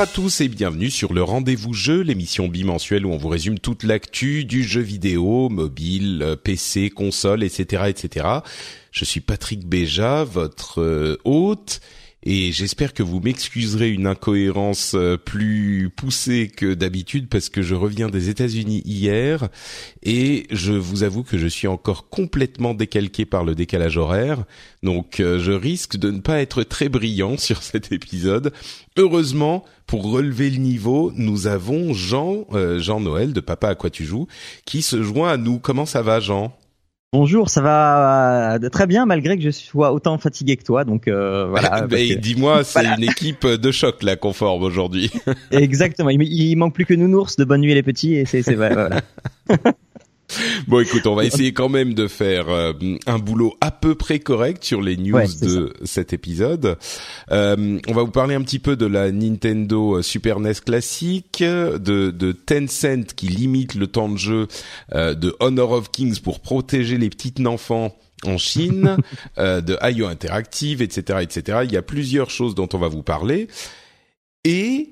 Bonjour à tous et bienvenue sur le Rendez-vous Jeu, l'émission bimensuelle où on vous résume toute l'actu du jeu vidéo, mobile, euh, PC, console, etc., etc. Je suis Patrick Béja, votre euh, hôte et j'espère que vous m'excuserez une incohérence euh, plus poussée que d'habitude parce que je reviens des États-Unis hier et je vous avoue que je suis encore complètement décalqué par le décalage horaire. Donc euh, je risque de ne pas être très brillant sur cet épisode. Heureusement, pour relever le niveau, nous avons Jean euh, Jean Noël de Papa à quoi tu joues qui se joint à nous. Comment ça va Jean? Bonjour, ça va euh, très bien malgré que je sois autant fatigué que toi. Donc euh, voilà. Mais dis-moi, c'est une équipe de choc là qu'on forme aujourd'hui. Exactement. Il, il, manque plus que Nounours de Bonne Nuit les petits et c'est voilà. Bon, écoute, on va essayer quand même de faire euh, un boulot à peu près correct sur les news de cet épisode. Euh, on va vous parler un petit peu de la Nintendo euh, Super NES classique, de, de Tencent qui limite le temps de jeu de Honor of Kings pour protéger les petites enfants en Chine, de IO Interactive, etc., etc. Il y a plusieurs choses dont on va vous parler. Et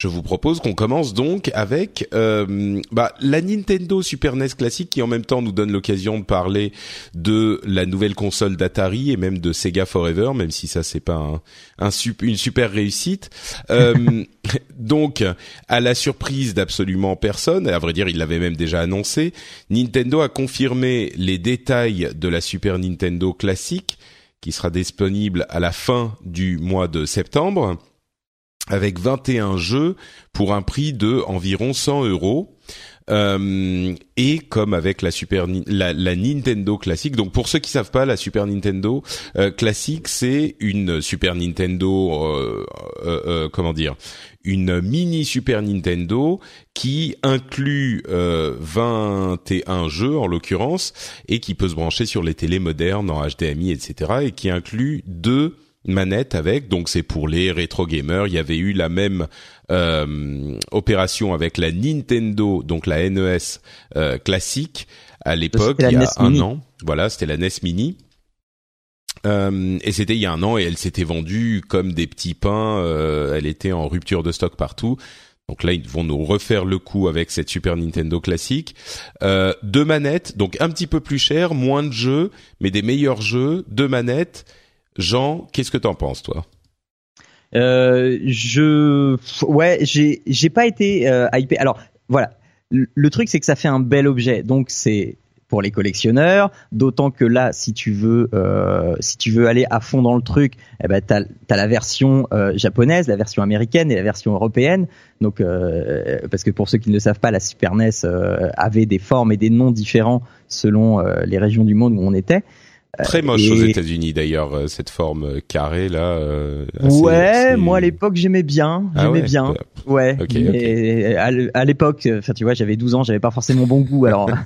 je vous propose qu'on commence donc avec euh, bah, la Nintendo Super NES classique qui en même temps nous donne l'occasion de parler de la nouvelle console d'Atari et même de Sega Forever, même si ça c'est pas un, une super réussite. Euh, donc à la surprise d'absolument personne, à vrai dire il l'avait même déjà annoncé, Nintendo a confirmé les détails de la Super Nintendo classique qui sera disponible à la fin du mois de septembre avec 21 jeux pour un prix de environ 100 euros. Euh, et comme avec la Super la, Nintendo classique. Donc pour ceux qui savent pas, la Super Nintendo euh, classique, c'est une Super Nintendo, euh, euh, euh comment dire, une mini Super Nintendo qui inclut 21 jeux en l'occurrence et qui peut se brancher sur les télés modernes en HDMI, etc. et qui inclut deux manette avec, donc c'est pour les rétro gamers. Il y avait eu la même euh, opération avec la Nintendo, donc la NES euh, classique à l'époque, il y a e un an. Voilà, c'était la NES Mini. Euh, et c'était il y a un an et elle s'était vendue comme des petits pains. Euh, elle était en rupture de stock partout. Donc là, ils vont nous refaire le coup avec cette Super Nintendo classique. Euh, deux manettes, donc un petit peu plus cher, moins de jeux, mais des meilleurs jeux. Deux manettes Jean, qu'est-ce que t'en penses, toi? Euh, Je, ouais, j'ai, pas été euh, hypé. Alors, voilà. Le, truc, c'est que ça fait un bel objet. Donc, c'est pour les collectionneurs. D'autant que là, si tu veux, euh, si tu veux aller à fond dans le truc, eh ben t'as as la version euh, japonaise, la version américaine et la version européenne. Donc, parce que pour ceux qui ne le savent pas, la Super NES avait des formes et des noms différents selon les régions du monde où on était. Très moche aux États-Unis d'ailleurs euh, cette forme euh, carrée là. Euh, ouais, moi à l'époque j'aimais bien, ah j'aimais bien. Ouais. Okay, À l'époque, enfin tu vois, j'avais 12 ans, j'avais pas forcément bon goût alors.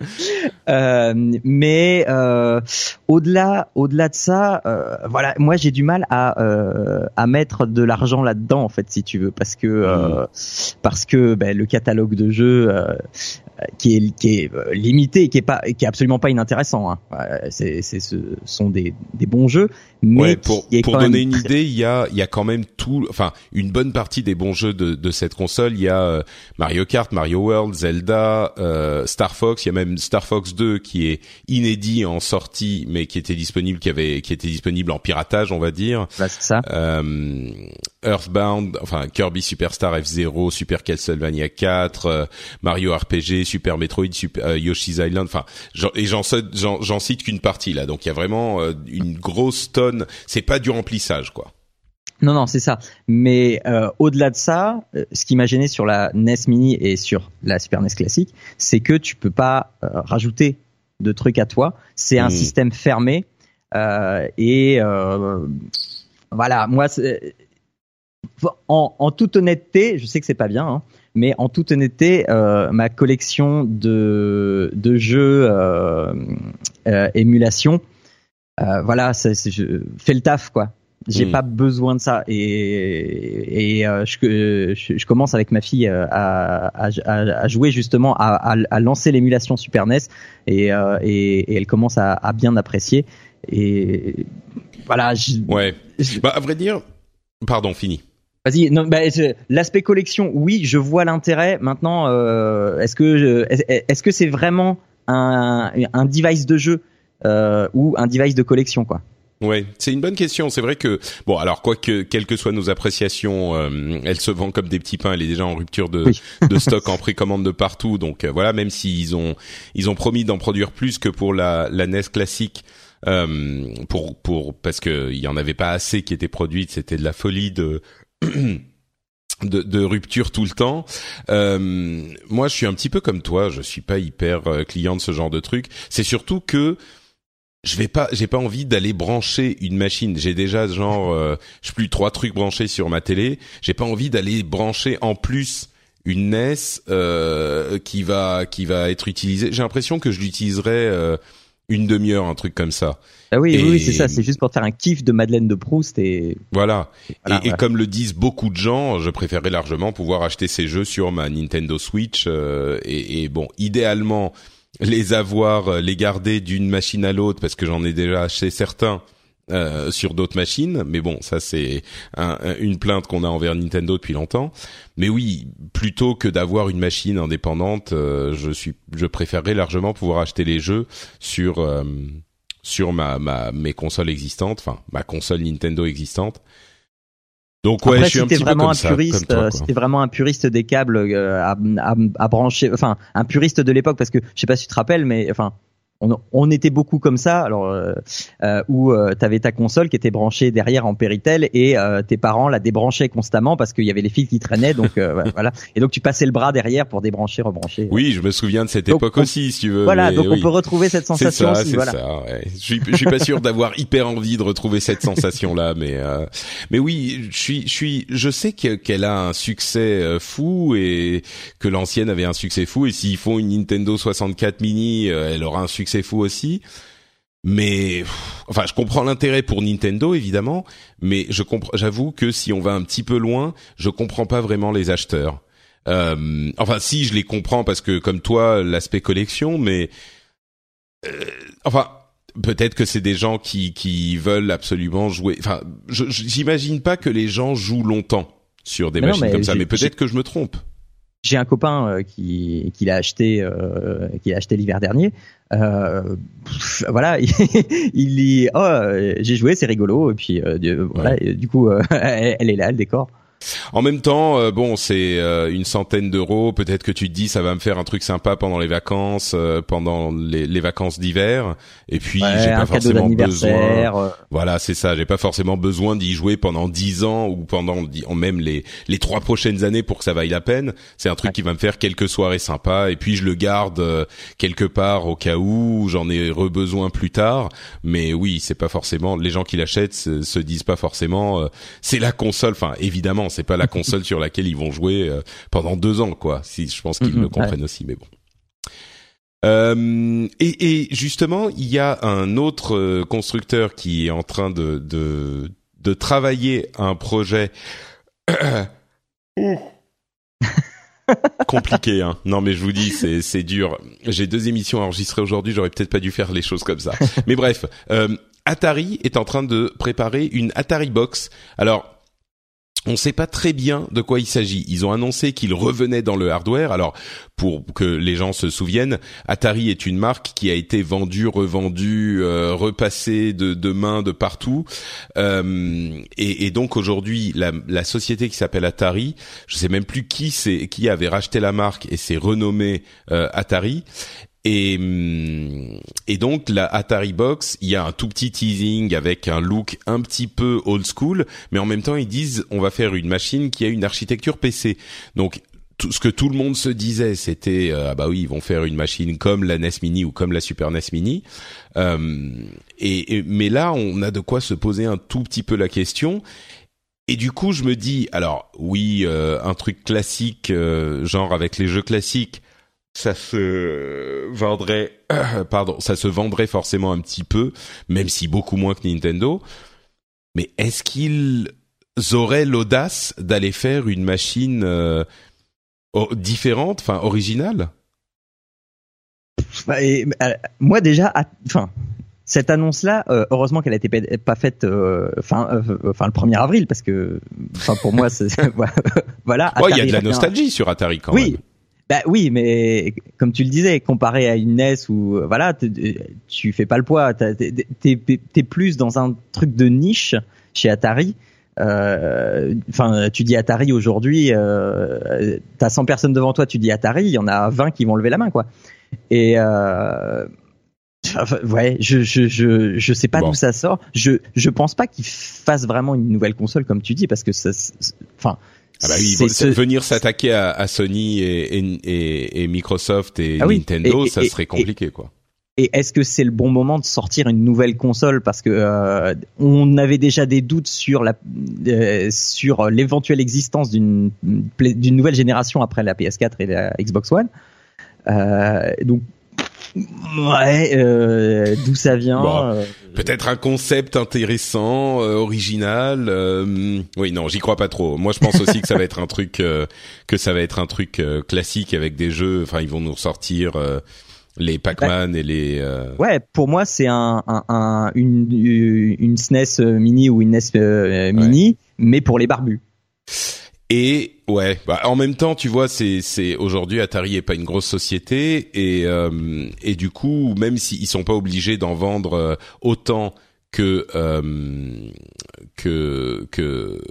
euh, mais euh, au-delà, au-delà de ça, euh, voilà, moi j'ai du mal à euh, à mettre de l'argent là-dedans en fait, si tu veux, parce que hmm. parce que ben, le catalogue de jeux qui est qui est euh, limité et qui est pas qui est absolument pas inintéressant. Hein. C'est c'est ce sont des des bons jeux, mais ouais, pour pour donner une idée, il y a il y a quand même tout, enfin une bonne partie des bons jeux de de cette console. Il y a euh, Mario Kart, Mario World, Zelda, euh, Star Fox. Il y a même Star Fox 2 qui est inédit en sortie, mais qui était disponible, qui avait, qui était disponible en piratage, on va dire. c'est ça. Euh, Earthbound, enfin Kirby Superstar F0, Super Castlevania 4, Mario RPG, Super Metroid, Super, Yoshi's Island, enfin, et j'en j'en cite qu'une partie là. Donc il y a vraiment une grosse tonne. C'est pas du remplissage, quoi. Non, non, c'est ça. Mais euh, au-delà de ça, euh, ce qui m'a gêné sur la NES Mini et sur la Super NES classique, c'est que tu peux pas euh, rajouter de trucs à toi. C'est un hmm. système fermé et voilà. Moi, en, en, toute honnêteté, je sais que c'est pas bien, hein, mais en toute honnêteté, ma collection de de jeux émulation, voilà, c'est, je fais le taf quoi j'ai hmm. pas besoin de ça et, et euh, je, je, commence avec ma fille euh, à, à, à jouer justement à, à lancer l'émulation Super NES et, euh, et, et, elle commence à, à bien apprécier et voilà. ouais. Bah à vrai dire, pardon, fini. Vas-y, non, bah, l'aspect collection, oui, je vois l'intérêt. Maintenant, euh, est-ce que est-ce que c'est vraiment un, un device de jeu euh, ou un device de collection, quoi? Ouais, c'est une bonne question. C'est vrai que bon, alors quoi que quelles que soient nos appréciations, euh, elle se vend comme des petits pains. Elle est déjà en rupture de, de stock en précommande de partout. Donc euh, voilà, même s'ils ont ils ont promis d'en produire plus que pour la, la NES classique. Euh, pour pour parce que il y en avait pas assez qui étaient produites. C'était de la folie de de, de, rupture tout le temps. Euh, moi, je suis un petit peu comme toi. Je suis pas hyper client de ce genre de truc. C'est surtout que je vais pas j'ai pas envie d'aller brancher une machine j'ai déjà genre euh, je plus trois trucs branchés sur ma télé j'ai pas envie d'aller brancher en plus une NES euh, qui va qui va être utilisée j'ai l'impression que je l'utiliserai euh, une demi-heure un truc comme ça ah oui oui c'est ça c'est juste pour faire un kiff de Madeleine de Proust et voilà, et, et, comme le disent beaucoup de gens je préférerais largement pouvoir acheter ces jeux sur ma Nintendo Switch et, et bon idéalement les avoir, euh, les garder d'une machine à l'autre parce que j'en ai déjà acheté certains. Euh, sur d'autres machines, mais bon, ça c'est une plainte qu'on a envers Nintendo depuis longtemps. Mais oui, plutôt que d'avoir une machine indépendante, euh, je suis, je préférerais largement pouvoir acheter les jeux sur sur ma, ma mes consoles existantes, enfin ma console Nintendo existante, donc ouais, je suis un petit vraiment peu comme un puriste, ça, c'était vraiment un puriste des câbles euh, à, à, à, brancher, enfin un puriste de l'époque parce que je sais pas si tu te rappelles, mais enfin on, on, était beaucoup comme ça, alors euh, euh où euh, tu avais ta console qui était branchée derrière en Péritel et euh, tes parents la débranchaient constamment parce qu'il y avait les fils qui traînaient, donc euh, voilà. Et donc tu passais le bras derrière pour débrancher, rebrancher. Oui, je me souviens de cette époque aussi, si tu veux. Voilà, donc on peut retrouver cette sensation. C'est ça, voilà. ça. Ouais. Je suis, je suis pas sûr d'avoir hyper envie de retrouver cette sensation là, mais mais oui, je suis, je suis, je sais qu'elle a un succès fou et que l'ancienne avait un succès fou et s'ils font une Nintendo 64 mini, elle aura un succès c'est fou aussi. Mais enfin, je comprends l'intérêt pour Nintendo évidemment, mais je comprends. J'avoue que si on va un petit peu loin, je comprends pas vraiment les acheteurs. Euh, enfin, si je les comprends parce que comme toi, l'aspect collection, mais euh, enfin, peut-être que c'est des gens qui qui veulent absolument jouer. Enfin, j'imagine pas que les gens jouent longtemps sur des machines comme ça, mais peut-être que je me trompe j'ai un copain euh, qui, qui l'a acheté, euh, qui l'a acheté l'hiver dernier. Euh, voilà, il, dit oh j'ai joué, c'est rigolo. Et puis voilà, du coup elle, est là, le décor. En même temps, euh, bon, c'est euh, une centaine d'euros. Peut-être que tu te dis, ça va me faire un truc sympa pendant les vacances, euh, pendant les, les vacances d'hiver. Et puis, j'ai pas forcément besoin. Voilà, c'est ça. J'ai pas forcément besoin d'y jouer pendant dix ans ou pendant même les les trois prochaines années pour que ça vaille la peine. C'est un truc qui va me faire quelques soirées sympas. Et puis, je le garde quelque part au cas où j'en ai re-besoin plus tard. Mais oui, c'est pas forcément les gens qui l'achètent se, se disent pas forcément. c'est la console. Enfin, évidemment c'est pas la console sur laquelle ils vont jouer euh, pendant deux ans, quoi. Si je pense qu'ils le comprennent aussi, mais bon. Euh, et, et, justement, il y a un autre euh, constructeur qui est en train de de, de travailler un projet compliqué. Hein. Non, mais je vous dis, c'est c'est dur. J'ai deux émissions enregistrées aujourd'hui. J'aurais peut-être pas dû faire les choses comme ça. mais bref, euh, Atari est en train de préparer une Atari Box. Alors on ne sait pas très bien de quoi il s'agit. Ils ont annoncé qu'ils revenaient dans le hardware. Alors, pour que les gens se souviennent, Atari est une marque qui a été vendue, revendue, euh, repassée de, de main de partout. Euh, et, donc aujourd'hui, la, société qui s'appelle Atari, je sais même plus qui c'est, qui avait racheté la marque et s'est renommée euh, Atari. Et, et donc la Atari Box, il y a un tout petit teasing avec un look un petit peu old school, mais en même temps ils disent on va faire une machine qui a une architecture PC. Donc tout, ce que tout le monde se disait, c'était euh, ah bah oui ils vont faire une machine comme la NES Mini ou comme la Super NES Mini. Euh, et, mais là on a de quoi se poser un tout petit peu la question. Et du coup je me dis alors oui euh, un truc classique euh, genre avec les jeux classiques ça se vendrait, pardon, ça se vendrait forcément un petit peu, même si beaucoup moins que Nintendo. Mais est-ce qu'ils auraient l'audace d'aller faire une machine euh, différente, enfin originale? Bah, euh, Moi déjà, enfin. Cette annonce-là, euh, heureusement qu'elle a été pas faite fin, enfin le 1er avril parce que, enfin pour moi, voilà. il y a de la nostalgie sur Atari quand oui, même. Bah oui, mais comme tu le disais, comparé à une NES où euh, voilà, tu fais pas le poids, t'es es, plus dans un truc de niche chez Atari. Euh, enfin, tu dis Atari aujourd'hui, euh, t'as 100 personnes devant toi, tu dis Atari, il y en a 20 qui vont lever la main, quoi. Et euh, ouais, je je je je sais pas d'où ça sort. Je je pense pas qu'ils fassent vraiment une nouvelle console comme tu dis parce que ça, enfin ah bah oui, venir s'attaquer à, à, Sony et, et, et, Microsoft et ah Nintendo, ça serait compliqué quoi. Et est-ce que c'est le bon moment de sortir une nouvelle console? Parce que euh, on avait déjà des doutes sur la euh, sur l'éventuelle existence d'une d'une nouvelle génération après la PS4 et la Xbox One. Euh, donc Ouais, euh, d'où ça vient euh, Peut-être un concept intéressant, euh, original. Euh, oui, non, j'y crois pas trop. Moi, je pense aussi que ça va être un truc, que ça va être un truc classique avec des jeux. Enfin, ils vont nous ressortir les Pac-Man et les. Ouais, pour moi, c'est un, un, un, une, une SNES mini ou une NES mini, mais pour les barbus. Et ouais, bah, en même temps, tu vois, c'est c'est aujourd'hui Atari est pas une grosse société et euh, et du coup, même s'ils sont pas obligés d'en vendre euh, autant que euh, que que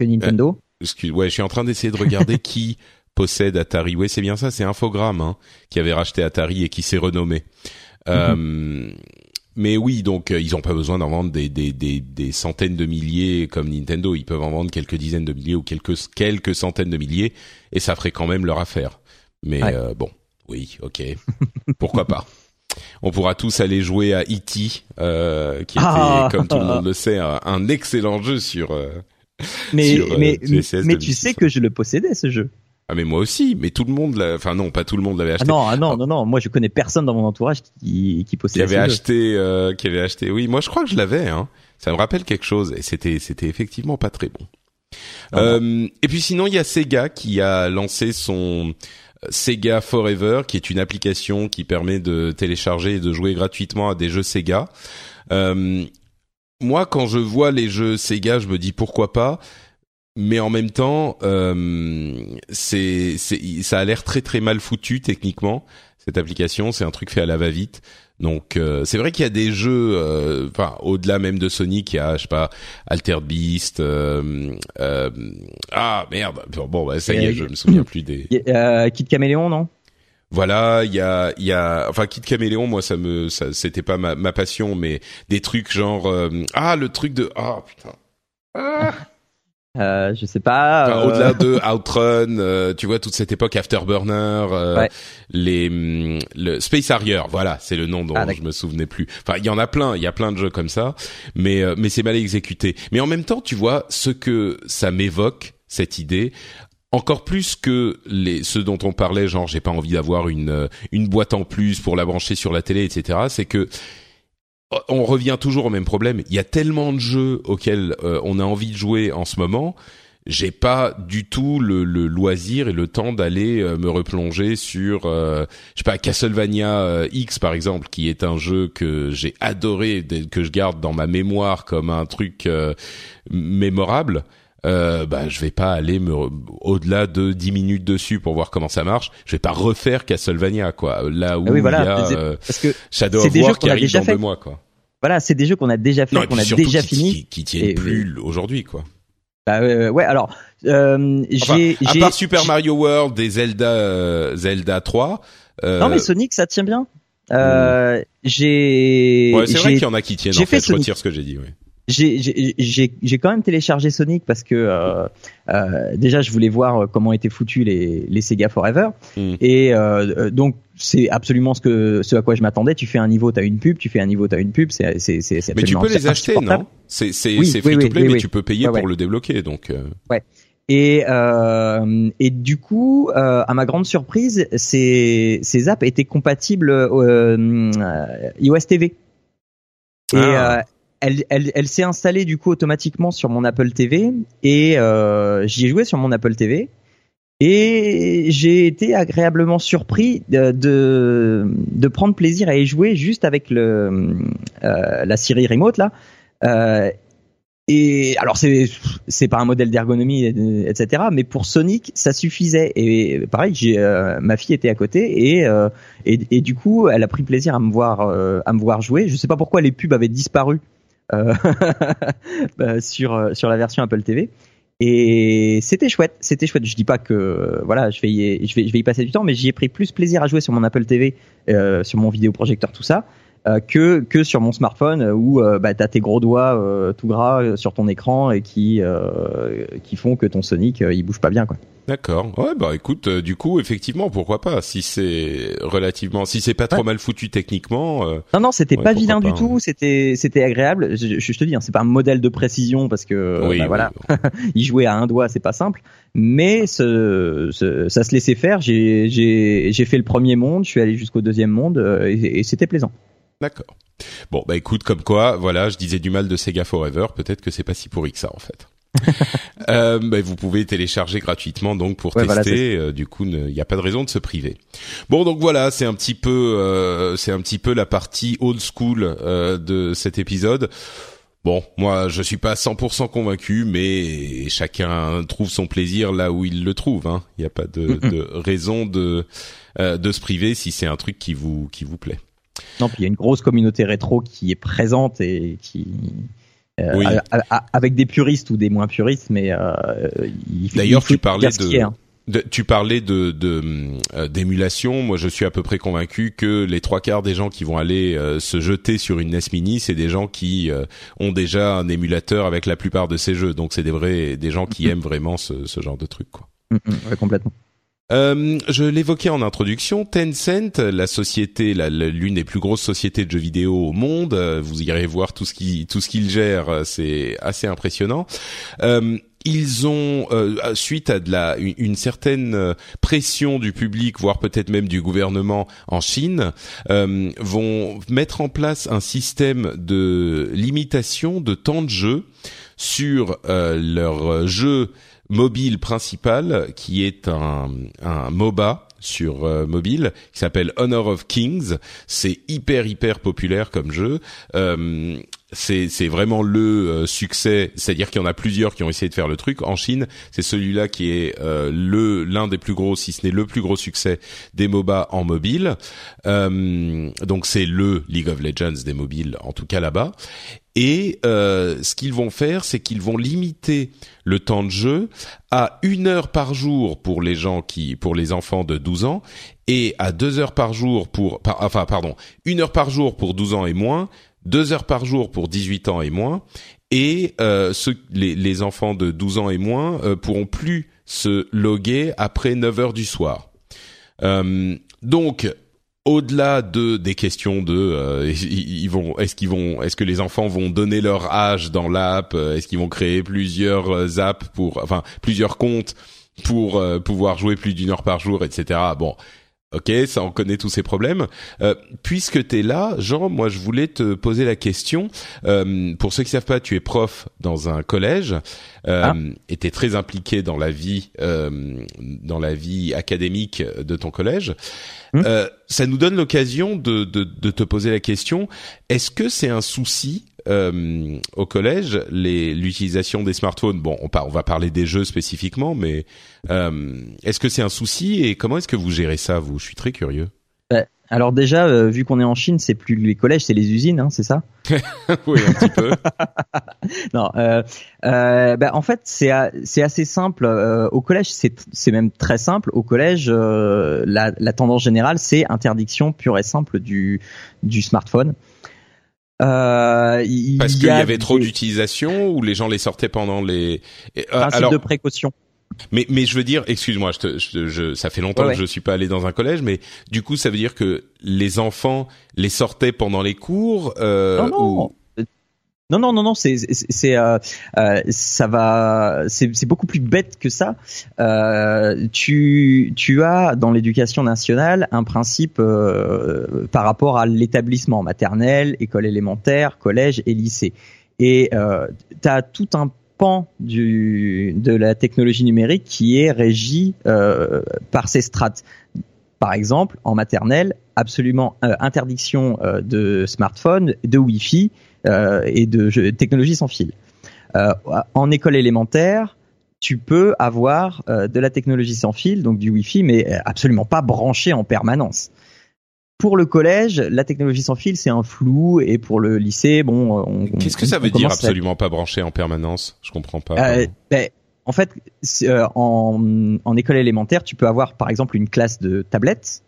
que Nintendo. excuse, ouais, je suis en train d'essayer de regarder qui possède Atari. Ouais, c'est bien ça, c'est Infogrames hein, qui avait racheté Atari et qui s'est renommé. Mm mais oui, donc euh, ils n'ont pas besoin d'en vendre des, des, des, des, centaines de milliers comme Nintendo. Ils peuvent en vendre quelques dizaines de milliers ou quelques quelques centaines de milliers, et ça ferait quand même leur affaire. Mais euh, bon, oui, ok, pourquoi pas? On pourra tous aller jouer à E.T., euh, qui était, ah. comme tout le monde le sait, un, excellent jeu sur. Mais tu sais que je le possédais ce jeu. Ah mais moi aussi, mais tout le monde l'a, enfin non, pas tout le monde l'avait acheté. Ah non, ah non, non, non, moi je connais personne dans mon entourage qui qui possédait. Qui avait acheté, euh, qui avait acheté. Oui, moi je crois que je l'avais. Hein. Ça me rappelle quelque chose et c'était c'était effectivement pas très bon. Ah euh, et puis sinon il y a Sega qui a lancé son euh, Sega Forever, qui est une application qui permet de télécharger et de jouer gratuitement à des jeux Sega. Euh, moi, quand je vois les jeux Sega, je me dis pourquoi pas mais en même temps, euh, c'est, ça a l'air très très mal foutu techniquement. Cette application, c'est un truc fait à la va-vite. Donc euh, c'est vrai qu'il y a des jeux, euh, enfin au-delà même de Sonic, il y a je sais pas Altered Beast. Euh, euh, ah merde, bon bah, ça y est, je me souviens plus des. Kid Caméléon, non? Voilà, il y a, il y a, enfin, Kid Caméléon, moi, ça me, ça, c'était pas ma, ma passion, mais des trucs genre, ah, le truc de, ah, putain, ah, euh, je sais pas. Enfin, Au-delà euh, de Outrun, euh, tu vois toute cette époque Afterburner, euh, les mm, le Space Harrier, voilà, c'est le nom dont ah, je me souvenais plus. Enfin, il y en a plein, il y a plein de jeux comme ça, mais mais c'est mal exécuté. Mais en même temps, tu vois ce que ça m'évoque cette idée. Encore plus que les ceux dont on parlait, genre j'ai pas envie d'avoir une une boîte en plus pour la brancher sur la télé, etc. C'est que on revient toujours au même problème. Il y a tellement de jeux auxquels euh, on a envie de jouer en ce moment. J'ai pas du tout le, loisir et le temps d'aller euh, me replonger sur, euh, je sais pas, Castlevania X par exemple, qui est un jeu que j'ai adoré, que je garde dans ma mémoire comme un truc mémorable. Euh, bah je vais pas aller me au-delà de 10 minutes dessus pour voir comment ça marche. Je vais pas refaire Castlevania quoi. Là où Ah oui, voilà, il y a c'est- euh, parce que Shadow of des War qui a arrive déjà dans fait. deux mois quoi. voilà, c'est des jeux qu'on a déjà fait, qu'on a déjà qui, fini. qui, qui tiennent Et- plus aujourd'hui quoi. Bah, euh, ouais, alors euh, Enfin, j'ai à part Super Mario World et Zelda euh, Zelda 3. Euh, Non mais Sonic ça tient bien. Euh, j'ai ouais, c'est vrai qu'il y en a qui tiennent j'ai en fait. fait Je retire ce que j'ai dit. Oui. J'ai j'ai j'ai j'ai quand même téléchargé Sonic parce que euh, euh, déjà je voulais voir comment étaient foutus les les Sega Forever Mm. et euh, donc c'est absolument ce que ce à quoi je m'attendais. Tu fais un niveau, t'as une pub, tu fais un niveau, t'as une pub. C'est c'est c'est Mais tu peux les acheter, non? C'est c'est Oui, c'est oui, free to play, oui, mais tu peux payer Ouais, pour ouais. le débloquer. Donc euh, Et euh, et du coup, euh, à ma grande surprise, ces ces apps étaient compatibles euh, euh, iOS TV. Et Ah. Elle s'est installée du coup automatiquement sur mon Apple TV et euh, j'y ai joué sur mon Apple TV. Et j'ai été agréablement surpris de, prendre plaisir à y jouer juste avec euh, la Siri Remote là. Euh, et alors c'est pas un modèle d'ergonomie et- etc. Mais pour Sonic ça suffisait et pareil ma fille était à côté et, du coup elle a pris plaisir à me voir à me voir jouer. Je sais pas pourquoi les pubs avaient disparu sur euh, sur la version Apple TV. Et c'était chouette, c'était chouette. Je dis pas que euh, voilà, je vais y, passer du temps, mais j'y ai pris plus plaisir à jouer sur mon Apple TV, euh, sur mon vidéoprojecteur, tout ça, euh, que que sur mon smartphone euh, où euh, bah t'as tes gros doigts euh, tout gras euh, sur ton écran et qui euh, qui font que ton Sonic euh, il bouge pas bien quoi. D'accord. Ouais, bah écoute, euh, du coup, effectivement, pourquoi pas Si c'est relativement, si c'est pas trop Ouais. mal foutu techniquement. euh, Non non, c'était Ouais, pas vilain pas, du tout, c'était c'était agréable. Je, je- te dis, hein, c'est pas un modèle de précision parce que euh, oui, bah, oui, voilà, oui. y jouer à un doigt c'est pas simple, mais ce, ce- ça se laissait faire. J'ai j'ai j'ai fait le premier monde, je suis allé jusqu'au deuxième monde euh, et, et c'était plaisant. D'accord. Bon, bah écoute, comme quoi, voilà, je disais du mal de Sega Forever. Peut-être que c'est pas si pourri que ça, en fait. euh, bah, vous pouvez télécharger gratuitement donc pour Ouais, voilà, tester. Euh, du coup, il n'y a pas de raison de se priver. Bon, donc voilà, c'est un petit peu, euh, c'est un petit peu la partie old school euh, de cet épisode. Bon, moi, je suis pas 100% convaincu, mais chacun trouve son plaisir là où il le trouve. hein. Il n'y a pas de, de raison de euh, de se priver si c'est un truc qui vous qui vous plaît. Non, puis il y a une grosse communauté rétro qui est présente et qui euh, Oui. a- a- avec des puristes ou des moins puristes, mais euh, D'ailleurs, il faut tu parlais de, hein. de- tu parlais de de, d'émulation. Moi, je suis à peu près convaincu que les trois quarts des gens qui vont aller euh, se jeter sur une NES Mini, c'est des gens qui euh, ont déjà un émulateur avec la plupart de ces jeux. Donc, c'est des vrais, des gens qui aiment vraiment ce, ce genre de truc, quoi. Mm, mm, ouais, complètement. Euh, je l'évoquais en introduction, Tencent, la société, l'une des plus grosses sociétés de jeux vidéo au monde. euh, Vous irez voir tout ce qu'ils gèrent, euh, c'est assez impressionnant. Ils ont, suite à une, certaine pression du public, voire peut-être même du gouvernement en Chine, vont mettre en place un système de limitation de temps de jeu sur euh, leur jeu mobile principal, qui est un, un MOBA sur euh, mobile qui s'appelle Honor of Kings. C'est hyper hyper populaire comme jeu. Euh, c'est vraiment le euh, succès, c'est-à-dire qu'il y en a plusieurs qui ont essayé de faire le truc. En Chine, c'est celui-là qui est euh, le l'un des plus gros, si ce n'est le plus gros succès des MOBA en mobile. Donc c'est le League of Legends des mobiles, en tout cas là-bas. Et ce qu'ils vont faire, c'est qu'ils vont limiter le temps de jeu à une heure par jour pour les gens qui, pour les enfants de 12 ans, et à deux heures par jour pour, par- enfin pardon, une heure par jour pour 12 ans et moins, deux heures par jour pour 18 ans et moins, et euh, ceux, les, les enfants de 12 ans et moins euh, pourront plus se loguer après 9 heures du soir. Euh, donc au-delà de des questions de euh, ils vont est-ce qu'ils vont est-ce que les enfants vont donner leur âge dans l'app euh, est-ce qu'ils vont créer plusieurs euh, apps pour enfin plusieurs comptes pour pouvoir jouer plus d'une heure par jour etc bon Ok, ça on connaît tous ces problèmes. Euh, puisque tu es là, Jean, moi je voulais te poser la question. Euh, pour ceux qui savent pas, tu es prof dans un collège euh, Ah. et tu es très impliqué dans la vie, euh, dans la vie académique de ton collège. Euh, ça nous donne l'occasion de, de, de te poser la question est-ce que c'est un souci euh, au collège, l'utilisation des smartphones. Bon, on, on, va parler des jeux spécifiquement, mais euh, est-ce que c'est un souci et comment est-ce que vous gérez ça vous? Je suis très curieux. Bah, alors déjà, euh, vu qu'on est en Chine, c'est plus les collèges, c'est les usines, hein, c'est ça? Oui, un petit peu. non, euh, euh, bah, en fait, c'est c'est assez simple. Euh, au collège, c'est c'est même très simple. Au collège, euh, la, la tendance générale, c'est interdiction pure et simple du du smartphone. Euh, Parce qu'il y, avait trop d'utilisation ou les gens les sortaient pendant les. Principe alors, de précaution. Mais, mais je veux dire, excuse-moi, je, je, je, ça fait longtemps que je suis pas allé dans un collège, mais du coup, ça veut dire que les enfants les sortaient pendant les cours euh, non, non. Ou... Non, non, non, non, c'est, c'est, euh, euh, ça va, c'est, beaucoup plus bête que ça. Euh, tu, tu as dans l'éducation nationale un principe par rapport à l'établissement maternel, école élémentaire, collège et lycée. Et tu as tout un du, de la technologie numérique qui est régie euh, par ces strates. Par exemple, en maternelle, absolument interdiction de smartphone, de Wi-Fi et de technologie sans fil. en école élémentaire, tu peux avoir de la technologie sans fil, donc du Wi-Fi, mais absolument pas branché en permanence pour le collège, la technologie sans fil, c'est un flou, et pour le lycée, bon, Qu'est-ce que ça veut dire absolument pas branché en permanence? Je comprends pas. Euh, ben, en fait, euh, en, en, école élémentaire, tu peux avoir par exemple une classe de tablettes,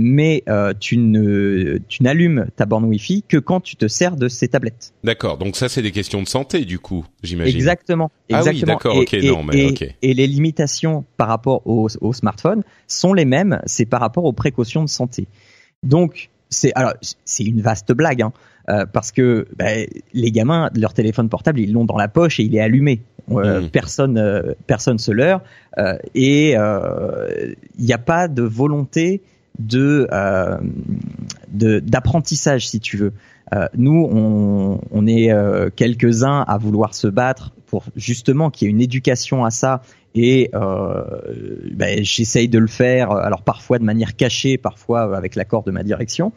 mais euh, tu ne tu n'allumes ta borne Wi-Fi que quand tu te sers de ces tablettes. D'accord. Donc ça, c'est des questions de santé, du coup, j'imagine. Exactement. Ah oui, d'accord. Ok, non, mais et, ok. Et les limitations par rapport au, au smartphone sont les mêmes. C'est par rapport aux précautions de santé. Donc c'est alors c'est une vaste blague hein, euh, parce que bah, les gamins leur téléphone portable ils l'ont dans la poche et il est allumé. Euh, mmh. Personne euh, personne se leurre et il n'y a pas de volonté de d'apprentissage si tu veux. nous on, on est quelques uns à vouloir se battre pour justement qu'il y ait une éducation à ça et euh, ben, j'essaye de le faire, alors parfois de manière cachée, parfois avec l'accord de ma direction.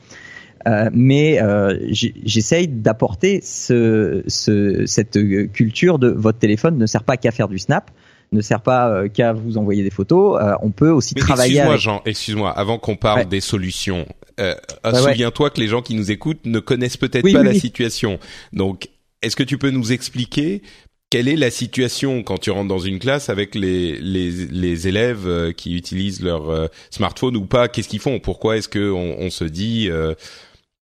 Euh, mais euh, j'essaye d'apporter ce, ce, cette culture de votre téléphone ne sert pas qu'à faire du snap, ne sert pas euh, qu'à vous envoyer des photos. Euh, on peut aussi mais travailler. Excuse-moi, avec... Jean. Excuse-moi. Avant qu'on parle des solutions, euh, souviens-toi que les gens qui nous écoutent ne connaissent peut-être pas la situation. Donc, est-ce que tu peux nous expliquer quelle est la situation quand tu rentres dans une classe avec les les, les élèves qui utilisent leur smartphone ou pas? Qu'est-ce qu'ils font? Pourquoi est-ce que on, se dit euh,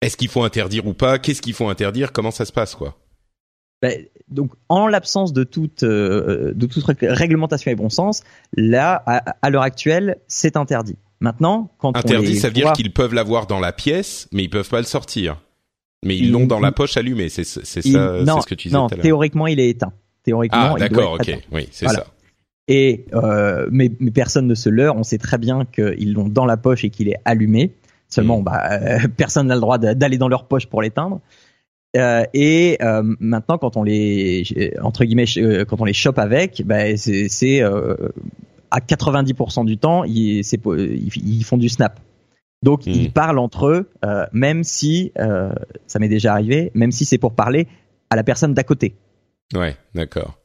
est-ce qu'il faut interdire ou pas? Qu'est-ce qu'il faut interdire? Comment ça se passe quoi? Ben, donc, en l'absence de toute de toute réglementation et bon sens, là, à, l'heure actuelle, c'est interdit. Maintenant, quand interdit, on ça veut dire qu'ils peuvent l'avoir dans la pièce, mais ils peuvent pas le sortir. Mais ils l'ont dans la poche allumée, c'est ça, c'est ce que tu disais Non, théoriquement, il est éteint théoriquement. Ah, d'accord, ok, oui, c'est ça. Et euh, mais, mais, personne ne se leurre. On sait très bien qu'ils l'ont dans la poche et qu'il est allumé. Seulement, mm. bah, euh, personne n'a le droit d'aller dans leur poche pour l'éteindre. Euh, et euh, maintenant, quand on les entre guillemets, euh, quand on les chope avec, bah, c'est à 90% du temps, ils, ils, font du snap. Donc ils parlent entre eux, même si ça m'est déjà arrivé, même si c'est pour parler à la personne d'à côté. Ouais, d'accord.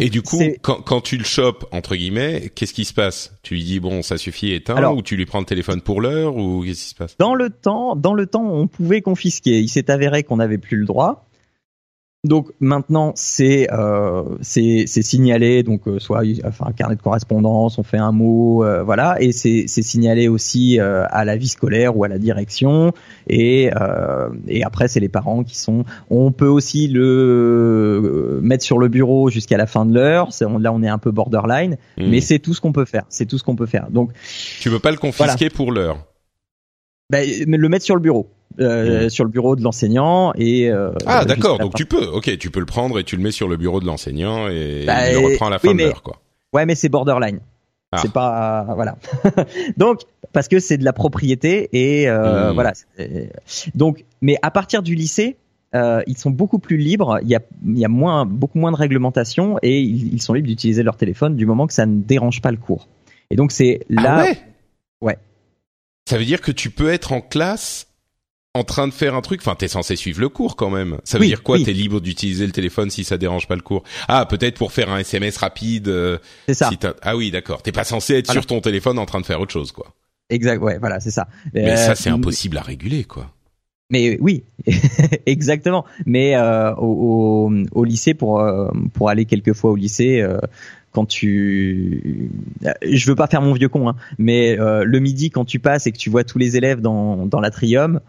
Et du coup, quand, quand tu le chopes entre guillemets, qu'est-ce qui se passe? Tu lui dis bon, ça suffit, éteins, ou tu lui prends le téléphone pour l'heure, ou qu'est-ce qui se passe? Dans le temps, dans le temps, on pouvait confisquer. Il s'est avéré qu'on n'avait plus le droit. Donc maintenant c'est euh, c'est signalé. Donc euh, soit enfin un carnet de correspondance on fait un mot euh, voilà. Et c'est c'est signalé aussi euh, à la vie scolaire ou à la direction. Et euh, et après c'est les parents qui sont on peut aussi le mettre sur le bureau jusqu'à la fin de l'heure. Là on est un peu borderline mmh. mais c'est tout ce qu'on peut faire. C'est tout ce qu'on peut faire. Donc tu veux pas le confisquer pour l'heure? Ben, le mettre sur le bureau euh, mmh. sur le bureau de l'enseignant et euh, ah d'accord donc tu peux ok tu peux le prendre et tu le mets sur le bureau de l'enseignant et bah, il le reprend à la fin de l'heure quoi. Ouais mais c'est borderline. Ah. c'est pas voilà. Donc parce que c'est de la propriété et euh, mmh. voilà donc mais à partir du lycée euh, ils sont beaucoup plus libres il y a il y a moins beaucoup moins de réglementation et ils, ils sont libres d'utiliser leur téléphone du moment que ça ne dérange pas le cours. Et donc c'est ah là ouais? Ouais. Ça veut dire que tu peux être en classe en train de faire un truc. Enfin, t'es censé suivre le cours quand même. Ça veut dire quoi T'es libre d'utiliser le téléphone si ça dérange pas le cours? Ah, peut-être pour faire un SMS rapide. Euh, c'est ça. ah oui, d'accord. T'es pas censé être sur ton téléphone en train de faire autre chose, quoi. Exact. Ouais, voilà, c'est ça. Mais ça, c'est impossible à réguler, quoi. Mais oui, exactement. Mais euh, au, au, lycée, pour euh, pour aller quelques fois au lycée, euh, quand tu, je veux pas faire mon vieux con, hein, mais euh, le midi quand tu passes et que tu vois tous les élèves dans dans l'atrium, euh,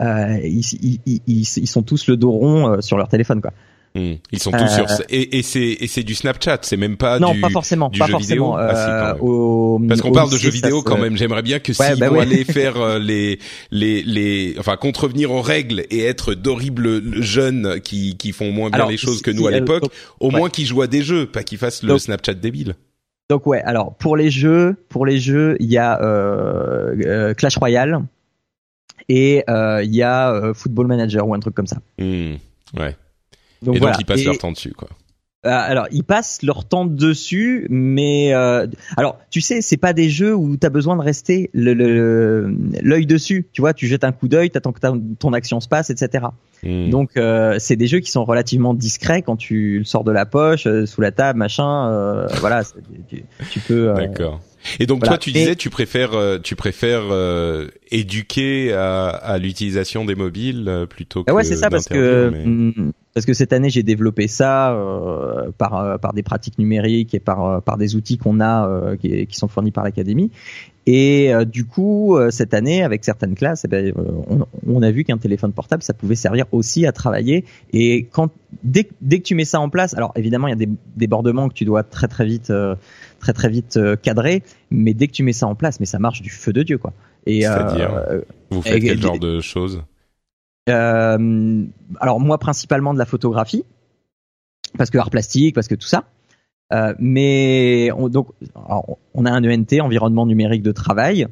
ils, ils, ils, ils, sont tous le dos rond sur leur téléphone, quoi. Hmm. Ils sont tous sur euh, et, et c'est et c'est du Snapchat, c'est même pas non, du, pas forcément, du pas jeu forcément. vidéo. Ah, au, Parce qu'on parle de jeux vidéo quand même. J'aimerais bien que s'ils bah vont aller faire euh, les les les enfin contrevenir aux règles et être d'horribles jeunes qui qui font moins bien les choses que nous à l'époque, au moins qu'ils jouent à des jeux, pas qu'ils fassent le Snapchat débile. Donc ouais, alors pour les jeux, pour les jeux, il y a euh, Clash Royale et il y a Football Manager ou un truc comme ça. Mmh, ouais. Donc, et donc ils passent leur temps dessus, quoi. Euh, alors, ils passent leur temps dessus, mais euh, alors, tu sais, c'est pas des jeux où tu as besoin de rester l'œil le, dessus. Tu vois, tu jettes un coup d'œil, t'attends que ton action se passe, etc. Hmm. Donc, euh, c'est des jeux qui sont relativement discrets quand tu le sors de la poche, euh, sous la table, machin. Euh, voilà, tu, tu, peux. D'accord. Et donc toi, tu disais, tu préfères, euh, tu préfères euh, éduquer à, à l'utilisation des mobiles euh, plutôt que. Ouais, c'est ça parce que mm, parce que cette année j'ai développé ça par par des pratiques numériques et par par des outils qu'on a qui, qui, sont fournis par l'académie. Et du coup, cette année, avec certaines classes, eh ben, on, on, a vu qu'un téléphone portable, ça pouvait servir aussi à travailler. Et quand dès, dès que tu mets ça en place, alors évidemment, il y a des débordements que tu dois très très vite très très vite euh, cadré, mais dès que tu mets ça en place, mais ça marche du feu de dieu quoi. Et c'est-à-dire, euh, vous faites quel genre de choses euh, Alors moi principalement de la photographie, parce que art plastique, parce que tout ça. Euh, mais on, donc on a un ENT, environnement numérique de travail.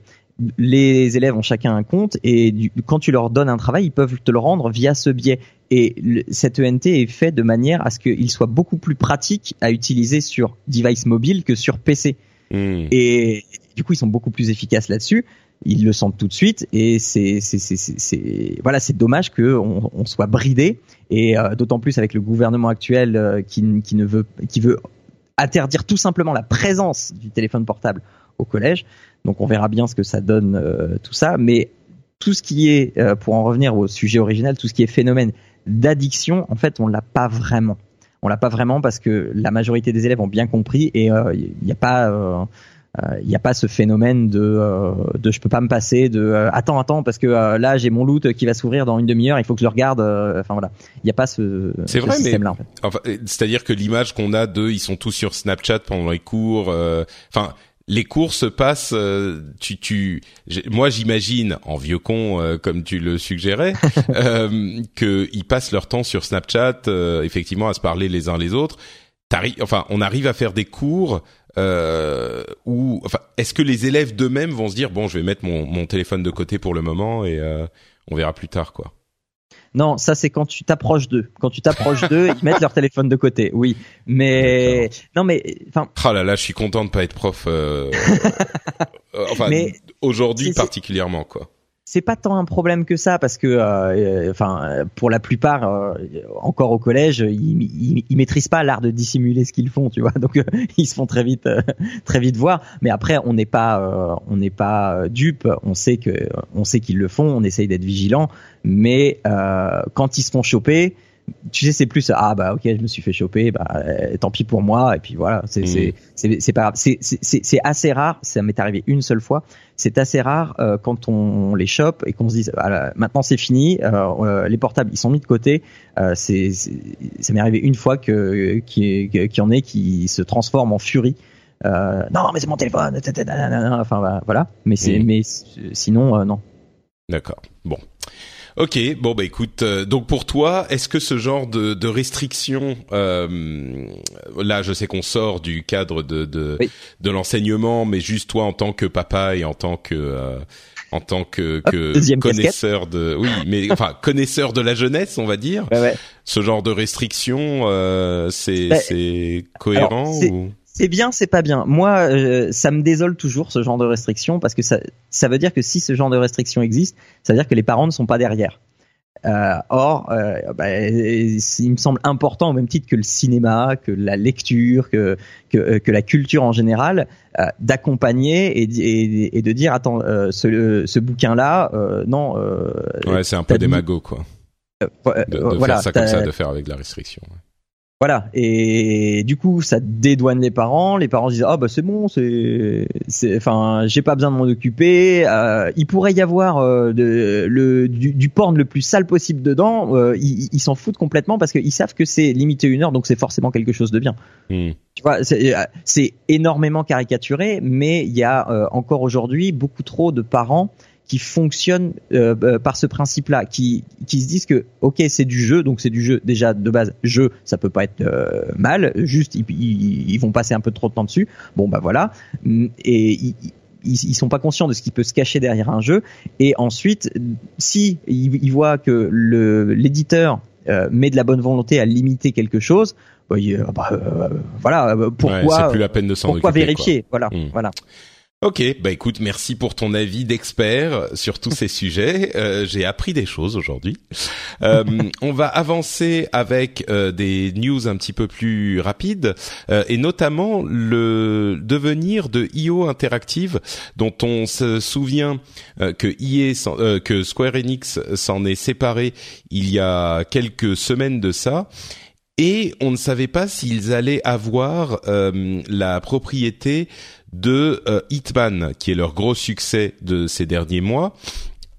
Les élèves ont chacun un compte et du, quand tu leur donnes un travail, ils peuvent te le rendre via ce biais. Et le, cet ENT est fait de manière à ce qu'il soit beaucoup plus pratique à utiliser sur device mobile que sur PC. Hmm. Et du coup, ils sont beaucoup plus efficaces là-dessus. Ils le sentent tout de suite et c'est voilà c'est dommage que on, soit bridé et euh, d'autant plus avec le gouvernement actuel euh, qui, qui ne veut qui veut interdire tout simplement la présence du téléphone portable au collège. Donc on verra bien ce que ça donne euh, tout ça, mais tout ce qui est, pour en revenir au sujet original, tout ce qui est phénomène d'addiction, en fait, on l'a pas vraiment. On l'a pas vraiment parce que la majorité des élèves ont bien compris et il euh, n'y a pas euh, il euh, n'y a pas ce phénomène de euh, de je peux pas me passer de euh, attends attends parce que là j'ai mon loot qui va s'ouvrir dans une demi-heure il faut que je le regarde enfin voilà il n'y a pas ce, c'est vrai, système là en fait. enfin, c'est-à-dire que l'image qu'on a de ils sont tous sur Snapchat pendant les cours enfin les cours se passent. Euh, tu, tu, moi, j'imagine en vieux con, euh, comme tu le suggérais, euh, qu'ils passent leur temps sur Snapchat, euh, effectivement, à se parler les uns les autres. Enfin, on arrive à faire des cours où, enfin, est-ce que les élèves d'eux-mêmes vont se dire bon, je vais mettre mon, mon téléphone de côté pour le moment et on verra plus tard, quoi. Non, ça c'est quand tu t'approches d'eux. Quand tu t'approches d'eux, ils mettent leur téléphone de côté. Oui, mais non, mais enfin. Oh là là, je suis content de pas être prof. Euh... euh enfin, aujourd'hui particulièrement quoi c'est pas tant un problème que ça parce que, euh, enfin, pour la plupart, euh, encore au collège, ils, ils, maîtrisent pas l'art de dissimuler ce qu'ils font, tu vois. Donc ils se font très vite, très vite voir. Mais après, on n'est pas, on n'est pas dupe. On sait que, on sait qu'ils le font. On essaye d'être vigilant. Mais quand ils se font choper, tu sais c'est plus ah bah ok je me suis fait choper bah euh, tant pis pour moi et puis voilà c'est mmh. c'est c'est pas c'est c'est c'est assez rare ça m'est arrivé une seule fois c'est assez rare euh, quand on, les chope et qu'on se dise maintenant c'est fini euh, les portables ils sont mis de côté c'est ça m'est arrivé une fois que qui en ait qui se transforment en furie non mais c'est mon téléphone enfin voilà mais c'est mmh. mais sinon non d'accord bon Ok, bon bah écoute, euh, donc pour toi, est-ce que ce genre de, de restrictions, euh, là je sais qu'on sort du cadre de de, de l'enseignement, mais juste toi en tant que papa et en tant que euh, en tant que, que connaisseur de, oui, mais enfin connaisseur de la jeunesse, on va dire, ce genre de restrictions, euh, c'est bah, c'est cohérent ou? C'est bien, c'est pas bien. Moi, euh, ça me désole toujours ce genre de restriction parce que ça, ça veut dire que si ce genre de restriction existe, ça veut dire que les parents ne sont pas derrière. Euh, or, euh, bah, il me semble important au même titre que le cinéma, que la lecture, que que, que la culture en général, d'accompagner et, et, de dire attends, ce, ce bouquin-là, non. ouais, c'est un peu démago quoi. de, de faire ça comme ça, de faire avec la restriction. Voilà. Et du coup, ça dédouane les parents. Les parents disent ah bah c'est bon, c'est, enfin, j'ai pas besoin de m'en occuper. Euh, il pourrait y avoir euh, de, le du, du, porn le plus sale possible dedans. Euh, ils s'en foutent complètement parce qu'ils savent que c'est limité une heure, donc c'est forcément quelque chose de bien. Hmm. Tu vois, c'est énormément caricaturé, mais il y a encore aujourd'hui beaucoup trop de parents qui fonctionnent euh, euh, par ce principe-là, qui qui se disent que ok c'est du jeu, donc c'est du jeu déjà de base jeu, ça peut pas être euh, mal, juste ils, ils, vont passer un peu trop de temps dessus, bon bah voilà, et ils, ils, sont pas conscients de ce qui peut se cacher derrière un jeu, et ensuite si ils, voient que le l'éditeur met de la bonne volonté à limiter quelque chose, bah, bah voilà pourquoi c'est plus la peine de s'en pourquoi vérifier, voilà hmm. voilà. Ok, bah écoute, merci pour ton avis d'expert sur tous ces sujets. Euh, J'ai appris des choses aujourd'hui. Euh, on va avancer avec euh, des news un petit peu plus rapides euh, et notamment le devenir de IO Interactive, dont on se souvient euh, que EA, que Square Enix s'en est séparé il y a quelques semaines de ça et on ne savait pas s'ils allaient avoir euh, la propriété de euh, Hitman, qui est leur gros succès de ces derniers mois.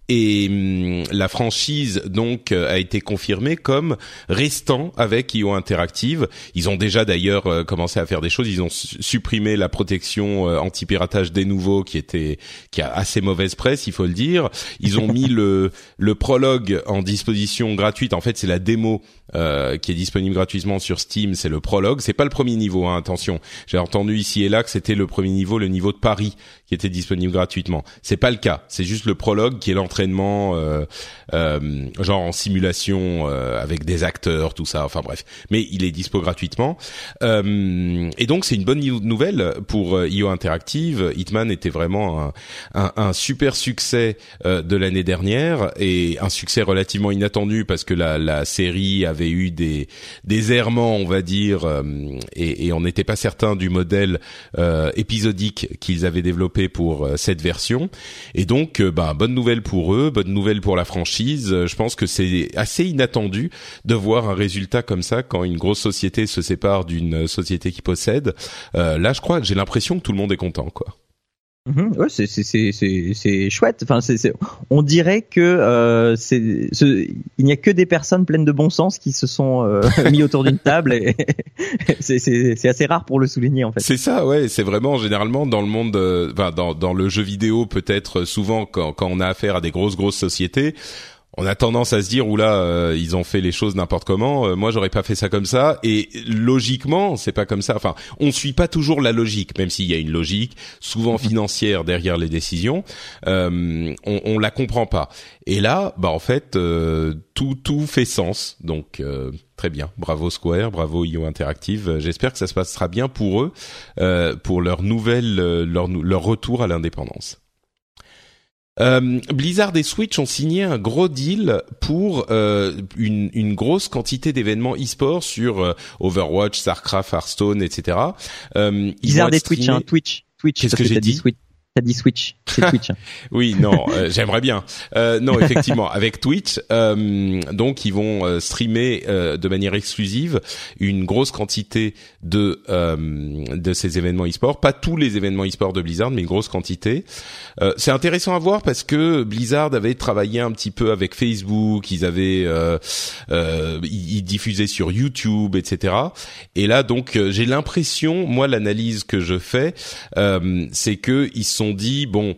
Et hum, la franchise donc euh, a été confirmée comme restant avec IO Interactive. Ils ont déjà d'ailleurs euh, commencé à faire des choses. Ils ont supprimé la protection anti-piratage des nouveaux qui était qui a assez mauvaise presse, il faut le dire. Ils ont mis le le prologue en disposition gratuite. En fait, c'est la démo euh, qui est disponible gratuitement sur Steam, c'est le prologue. C'est pas le premier niveau, hein, attention. J'ai entendu ici et là que c'était le premier niveau, le niveau de Paris, qui était disponible gratuitement. C'est pas le cas. C'est juste le prologue qui est l'entraînement, euh, euh, genre en simulation euh, avec des acteurs, tout ça. Enfin bref. Mais il est dispo gratuitement. Euh, et donc c'est une bonne nouvelle pour IO Interactive. Hitman était vraiment un, un, un super succès de l'année dernière et un succès relativement inattendu parce que la, la série avait eu des des errements, on va dire, euh, et, et, on n'était pas certain du modèle euh, épisodique qu'ils avaient développé pour euh, cette version. Et donc, bah, bonne nouvelle pour eux, bonne nouvelle pour la franchise. Je pense que c'est assez inattendu de voir un résultat comme ça quand une grosse société se sépare d'une société qui possède. là, je crois, j'ai l'impression que tout le monde est content, quoi. Mhm. ouais, c'est c'est chouette. Enfin, c'est on dirait que euh, c'est il n'y a que des personnes pleines de bon sens qui se sont euh, mis autour d'une table et c'est assez rare pour le souligner en fait. C'est ça, ouais. C'est vraiment généralement dans le monde, euh, enfin dans dans le jeu vidéo peut-être souvent quand quand on a affaire à des grosses grosses sociétés on a tendance à se dire oula euh, ils ont fait les choses n'importe comment euh, moi j'aurais pas fait ça comme ça. Et logiquement c'est pas comme ça. Enfin on suit pas toujours la logique même s'il y a une logique souvent mhm. financière derrière les décisions. Euh, on, on la comprend pas. Et là bah en fait euh, tout tout fait sens. Donc très bien. Bravo Square bravo IO Interactive. J'espère que ça se passera bien pour eux pour leur nouvelle leur leur retour à l'indépendance euh, Blizzard et Switch ont signé un gros deal pour euh, une, une, grosse quantité d'événements e-sport sur euh, Overwatch, Starcraft, Hearthstone, etc. Blizzard et Twitch, hein, Twitch, Twitch. Qu'est-ce que, j'ai dit T'as dit Switch, c'est Twitch. oui, non, euh, j'aimerais bien. Euh, non, effectivement, avec Twitch, euh, donc ils vont euh, streamer de manière exclusive une grosse quantité de de ces événements e-sport, pas tous les événements e-sport de Blizzard, mais une grosse quantité. c'est intéressant à voir parce que Blizzard avait travaillé un petit peu avec Facebook, ils avaient ils diffusaient sur YouTube, etc. Et là, donc, j'ai l'impression, moi, l'analyse que je fais, c'est que ils sont dit bon.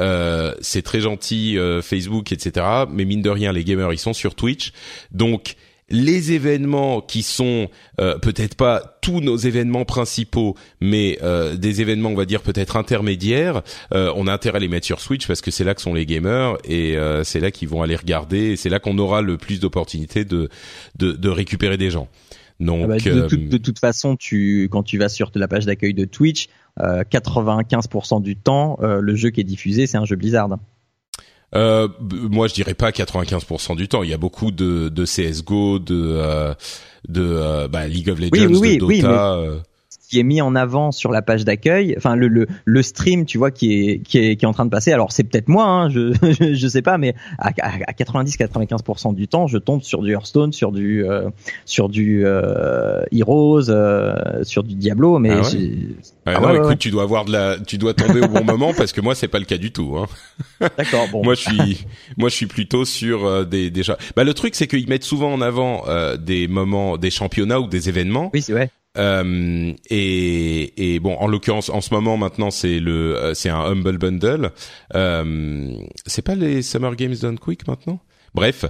Euh, c'est très gentil euh, Facebook, etc. Mais mine de rien, les gamers ils sont sur Twitch, donc les événements qui sont euh, peut-être pas tous nos événements principaux, mais des événements on va dire peut-être intermédiaires, on a intérêt à les mettre sur Switch parce que c'est là que sont les gamers et c'est là qu'ils vont aller regarder et c'est là qu'on aura le plus d'opportunités de, de, de récupérer des gens. Donc, ah bah, de, toute façon, tu quand tu vas sur la page d'accueil de Twitch, 95% du temps, le jeu qui est diffusé, c'est un jeu Blizzard. Euh, moi, je dirais pas 95% du temps. Il y a beaucoup de, de CS:GO, de euh, de euh, bah, League of Legends, de Dota. Oui, qui est mis en avant sur la page d'accueil, enfin le, le, le stream, tu vois, qui est qui est qui est en train de passer. Alors c'est peut-être moi, hein, je, je sais pas, mais à, à 90-95% du temps, je tombe sur du Hearthstone, sur du euh, sur du euh, Heroes, euh, sur du Diablo, mais ah ouais. Ah non, écoute, tu dois avoir de la, tu dois tomber au bon moment parce que moi c'est pas le cas du tout. Hein. D'accord. Bon. moi je suis, moi je suis plutôt sur euh, des déjà. Bah le truc c'est qu'ils mettent souvent en avant des moments, des championnats ou des événements. Oui, c'est vrai. Euh, et, et, bon, en l'occurrence, en ce moment maintenant, c'est le, euh, c'est un humble bundle. Euh, c'est pas les Summer Games Done Quick maintenant? Bref,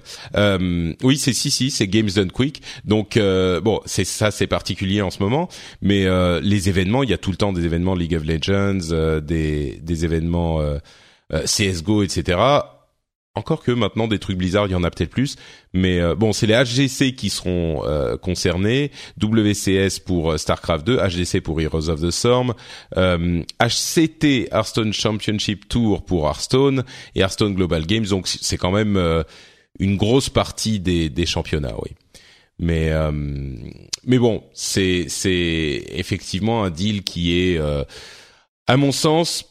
oui, c'est si si, c'est Games Done Quick. Donc bon, c'est ça, c'est particulier en ce moment. Mais euh, les événements, il y a tout le temps des événements League of Legends, des des événements CS:GO, etc. Encore que maintenant des trucs Blizzard, il y en a peut-être plus, mais euh, bon, c'est les HGC qui seront euh, concernés, WCS pour euh, Starcraft 2, HGC pour Heroes of the Storm, HCT Hearthstone Championship Tour pour Hearthstone et Hearthstone Global Games. Donc c'est quand même une grosse partie des, des championnats, oui. Mais mais bon, c'est c'est effectivement un deal qui est, à mon sens,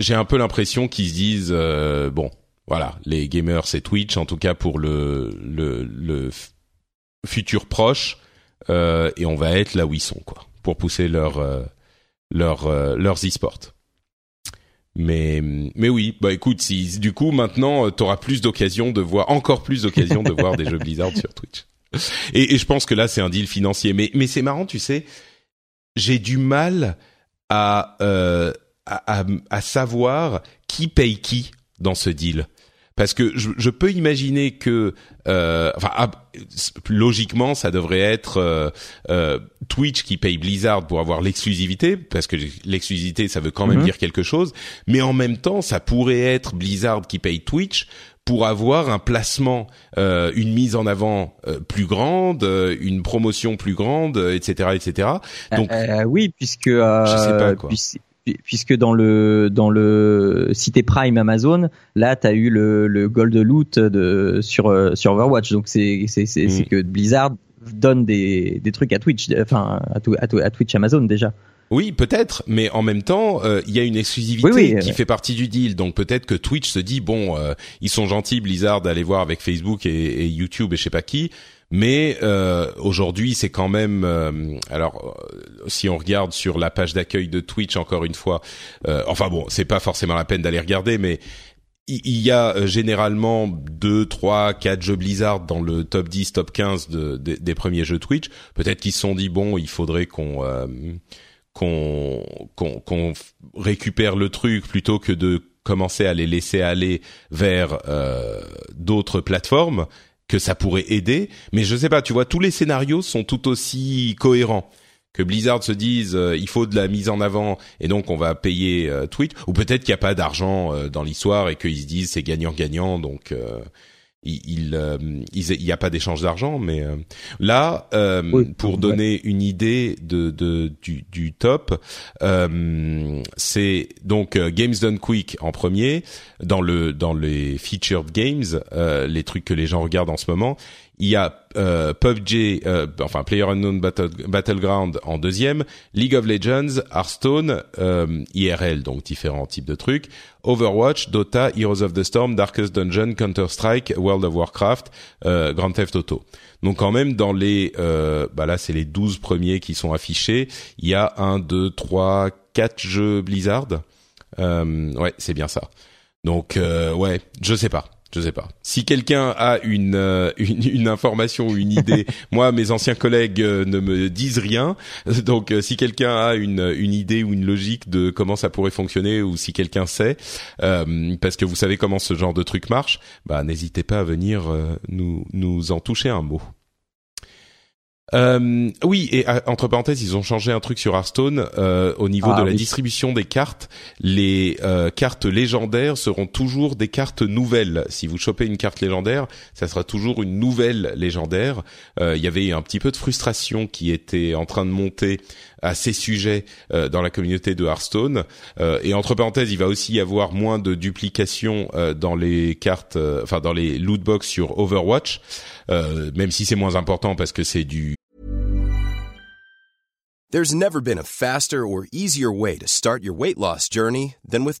j'ai un peu l'impression qu'ils se disent bon voilà, les gamers c'est Twitch en tout cas pour le le, le futur proche euh, et on va être là où ils sont quoi pour pousser leur euh, leur euh, leurs e-sports. Mais mais oui, bah écoute, si du coup maintenant tu auras plus d'occasions de voir encore plus d'occasions de voir des jeux Blizzard sur Twitch. Et, et, je pense que là c'est un deal financier, mais mais c'est marrant, tu sais, j'ai du mal à, euh, à, à à savoir qui paye qui dans ce deal parce que je, je peux imaginer que, euh, enfin, ah, logiquement, ça devrait être euh, euh, Twitch qui paye Blizzard pour avoir l'exclusivité, parce que l'exclusivité, ça veut quand même mhm. dire quelque chose. Mais en même temps, ça pourrait être Blizzard qui paye Twitch pour avoir un placement, euh, une mise en avant euh, plus grande, euh, une promotion plus grande, etc., etc. Donc, oui, puisque je sais pas quoi puisque dans le dans le Cité Prime Amazon, là tu as eu le, le gold loot de sur euh, sur Overwatch. Donc c'est c'est c'est mm. que Blizzard donne des des trucs à Twitch, enfin à, à, à Twitch Amazon déjà. Oui, peut-être, mais en même temps, euh, il y a une exclusivité qui fait partie du deal. Donc peut-être que Twitch se dit bon, euh, ils sont gentils Blizzard d'aller voir avec Facebook et, et, YouTube et je sais pas qui, mais euh, aujourd'hui, c'est quand même. Euh, alors, euh, si on regarde sur la page d'accueil de Twitch, encore une fois, enfin bon, c'est pas forcément la peine d'aller regarder, mais il y a généralement deux, trois, quatre jeux Blizzard dans le top 10, top 15 de, des premiers jeux Twitch. Peut-être qu'ils se sont dit bon, il faudrait qu'on qu'on qu'on récupère le truc plutôt que de commencer à les laisser aller vers d'autres plateformes que ça pourrait aider, mais je sais pas, tu vois, tous les scénarios sont tout aussi cohérents. Que Blizzard se dise euh, il faut de la mise en avant et donc on va payer euh, Twitch, ou peut-être qu'il n'y a pas d'argent euh, dans l'histoire et qu'ils se disent c'est gagnant-gagnant, donc il euh, il n'y a pas d'échange d'argent, mais euh, là, euh, pour donner une idée de, de du, du top, c'est donc Games Done Quick en premier dans le dans les featured games, les trucs que les gens regardent en ce moment. Il y a euh, PUBG, euh, enfin Player Unknown Battleground en deuxième, League of Legends, Hearthstone, euh, IRL, donc différents types de trucs, Overwatch, Dota, Heroes of the Storm, Darkest Dungeon, Counter Strike, World of Warcraft, euh, Grand Theft Auto. Donc quand même dans les, bah là c'est les 12 premiers qui sont affichés. Il y a un, deux, trois, quatre jeux Blizzard. ouais, c'est bien ça. Donc ouais, je sais pas je sais pas. Si quelqu'un a une, euh, une, une information ou une idée, moi mes anciens collègues euh, ne me disent rien. Donc euh, si quelqu'un a une, une idée ou une logique de comment ça pourrait fonctionner ou si quelqu'un sait, parce que vous savez comment ce genre de truc marche, bah n'hésitez pas à venir nous nous en toucher un mot. Euh, oui, et euh, entre parenthèses, ils ont changé un truc sur Hearthstone euh, au niveau Ah de la oui. distribution des cartes. Les euh, cartes légendaires seront toujours des cartes nouvelles. Si vous chopez une carte légendaire, ça sera toujours une nouvelle légendaire. Euh, Il y avait un petit peu de frustration qui était en train de monter à ces sujets euh, dans la communauté de Hearthstone. Euh, et entre parenthèses, il va aussi y avoir moins de duplication euh, dans les cartes, euh, enfin dans les loot box sur Overwatch. Euh, même si c'est moins important parce que c'est du There's never been a faster or easier way to start your weight loss journey than with.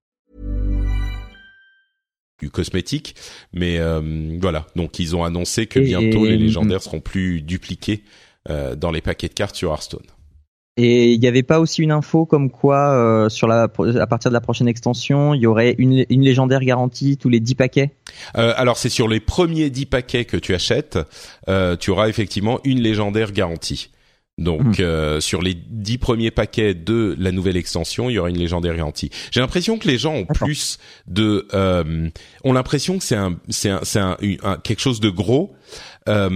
Du cosmétique, mais euh, voilà. Donc ils ont annoncé que Et- bientôt les légendaires seront plus dupliqués euh, dans les paquets de cartes sur Hearthstone. Et il n'y avait pas aussi une info comme quoi euh, sur la à partir de la prochaine extension, il y aurait une, une légendaire garantie tous les 10 paquets? Alors c'est sur les premiers 10 paquets que tu achètes, tu auras effectivement une légendaire garantie. Donc Mhm. euh, sur les 10 premiers paquets de la nouvelle extension, il y aura une légendaire garantie. J'ai l'impression que les gens ont plus de euh, ont l'impression que c'est un c'est un c'est un, un- quelque chose de gros. Euh,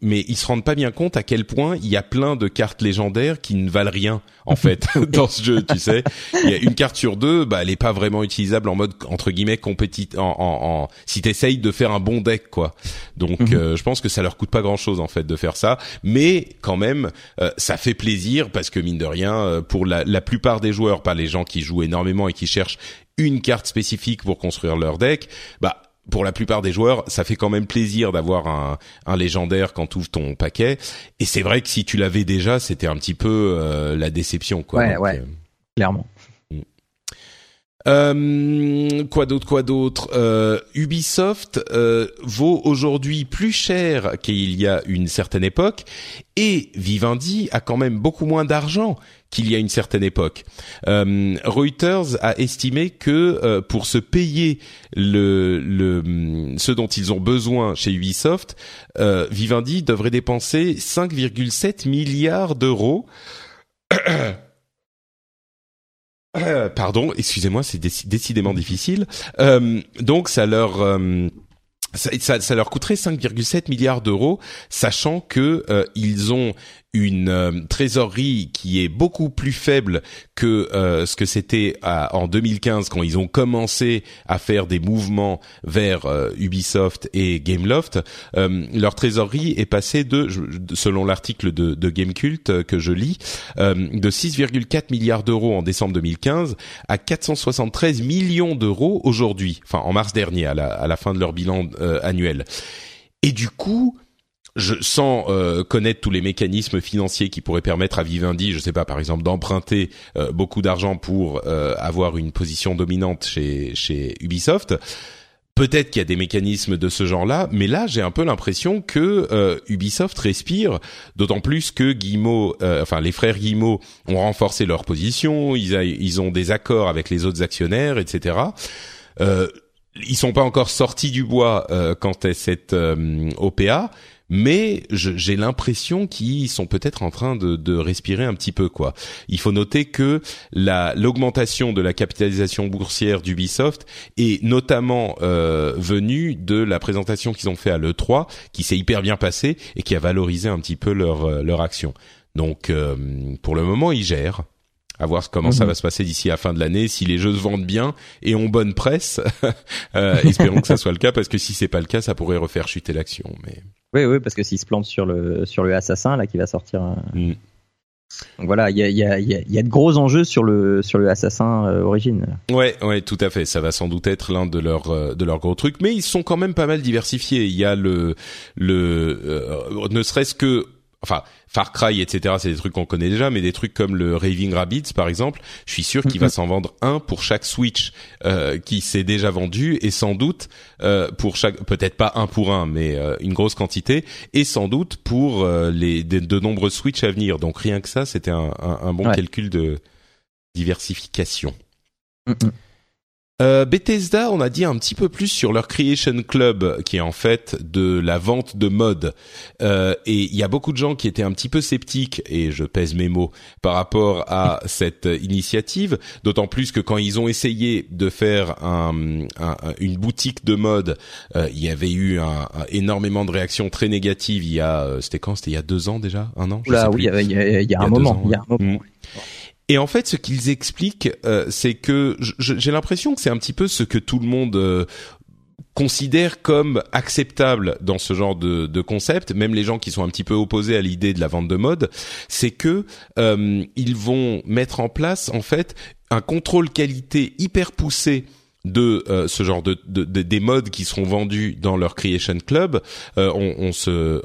mais ils se rendent pas bien compte à quel point il y a plein de cartes légendaires qui ne valent rien en fait dans ce jeu. Tu sais, il y a une carte sur deux, bah elle est pas vraiment utilisable en mode entre guillemets compétit en, en, en si t'essayes de faire un bon deck quoi. Donc Mhm. euh, je pense que ça leur coûte pas grand chose en fait de faire ça, mais quand même euh, ça fait plaisir parce que mine de rien euh, pour la, la plupart des joueurs, pas les gens qui jouent énormément et qui cherchent une carte spécifique pour construire leur deck, bah pour la plupart des joueurs, ça fait quand même plaisir d'avoir un, un légendaire quand tu ouvres ton paquet. Et c'est vrai que si tu l'avais déjà, c'était un petit peu euh, la déception, quoi. Ouais, Donc, ouais. euh, Clairement. euh, quoi d'autre, quoi d'autre Euh, Ubisoft euh, vaut aujourd'hui plus cher qu'il y a une certaine époque, et Vivendi a quand même beaucoup moins d'argent qu'il y a une certaine époque. Euh, Reuters a estimé que euh, pour se payer le, le, ce dont ils ont besoin chez Ubisoft, euh, Vivendi devrait dépenser 5,7 milliards d'euros. Pardon, excusez-moi, c'est déci- décidément difficile. Donc ça leur ça, leur coûterait 5,7 milliards d'euros, sachant que ils ont une euh, trésorerie qui est beaucoup plus faible que euh, ce que c'était en 2015 quand ils ont commencé à faire des mouvements vers euh, Ubisoft et Gameloft. Euh, leur trésorerie est passée de, selon l'article de, de Gamecult euh, que je lis, euh, de 6,4 milliards d'euros en décembre 2015 à 473 millions d'euros aujourd'hui, enfin en mars dernier à la, à la fin de leur bilan annuel. Et du coup, je, sans euh, connaître tous les mécanismes financiers qui pourraient permettre à Vivendi, je sais pas, par exemple, d'emprunter euh, beaucoup d'argent pour euh, avoir une position dominante chez, chez Ubisoft. Peut-être qu'il y a des mécanismes de ce genre-là, mais là j'ai un peu l'impression que euh, Ubisoft respire, d'autant plus que Guillemot, euh, enfin les frères Guillemot ont renforcé leur position, ils, a- ils ont des accords avec les autres actionnaires, etc. Euh, ils sont pas encore sortis du bois euh, quant à cette euh, OPA, mais j'ai l'impression qu'ils sont peut-être en train de, de respirer un petit peu quoi. Il faut noter que la l'augmentation de la capitalisation boursière d'Ubisoft est notamment euh, venue de la présentation qu'ils ont fait à l'E3, qui s'est hyper bien passée et qui a valorisé un petit peu leur euh, leur action. Donc euh, pour le moment, ils gèrent. À voir comment ça Mhm. va se passer d'ici la fin de l'année, si les jeux se vendent bien et ont bonne presse. Euh, espérons que ça soit le cas, parce que si c'est pas le cas, ça pourrait refaire chuter l'action. Mais Oui, oui, parce que s'il se plante sur le sur le assassin là qui va sortir. euh, Mm. Donc voilà, il y a, y, a, y a de gros enjeux sur le sur le Assassin euh, Origin. Ouais, ouais, tout à fait. Ça va sans doute être l'un de leurs euh, de leurs gros trucs, mais ils sont quand même pas mal diversifiés. Il y a le le euh, ne serait-ce que enfin Far Cry, etc. C'est des trucs qu'on connaît déjà, mais des trucs comme le Raving Rabbids, par exemple, je suis sûr qu'il va s'en vendre un pour chaque Switch euh, qui s'est déjà vendu, et sans doute euh, pour chaque, peut-être pas un pour un, mais euh, une grosse quantité, et sans doute pour euh, les de, nombreux Switch à venir. Donc rien que ça, c'était un, un, un, bon calcul de diversification. Euh, Bethesda, on a dit un petit peu plus sur leur Creation Club, qui est en fait de la vente de mode. Euh, et il y a beaucoup de gens qui étaient un petit peu sceptiques, et je pèse mes mots, par rapport à cette initiative. D'autant plus que quand ils ont essayé de faire un, un, une boutique de mode, euh, il y avait eu un, énormément de réactions très négatives. Il y a, euh, c'était quand? C'était il y a deux ans déjà, un an? Là, oui, il y, a, il y a, un moment. il y a un moment. Mm. Et en fait, ce qu'ils expliquent, euh, c'est que j'ai l'impression que c'est un petit peu ce que tout le monde euh, considère comme acceptable dans ce genre de, concept, même les gens qui sont un petit peu opposés à l'idée de la vente de mode, c'est que euh, ils vont mettre en place en fait un contrôle qualité hyper poussé de ce genre de, de, des modes qui seront vendus dans leur Creation Club. on,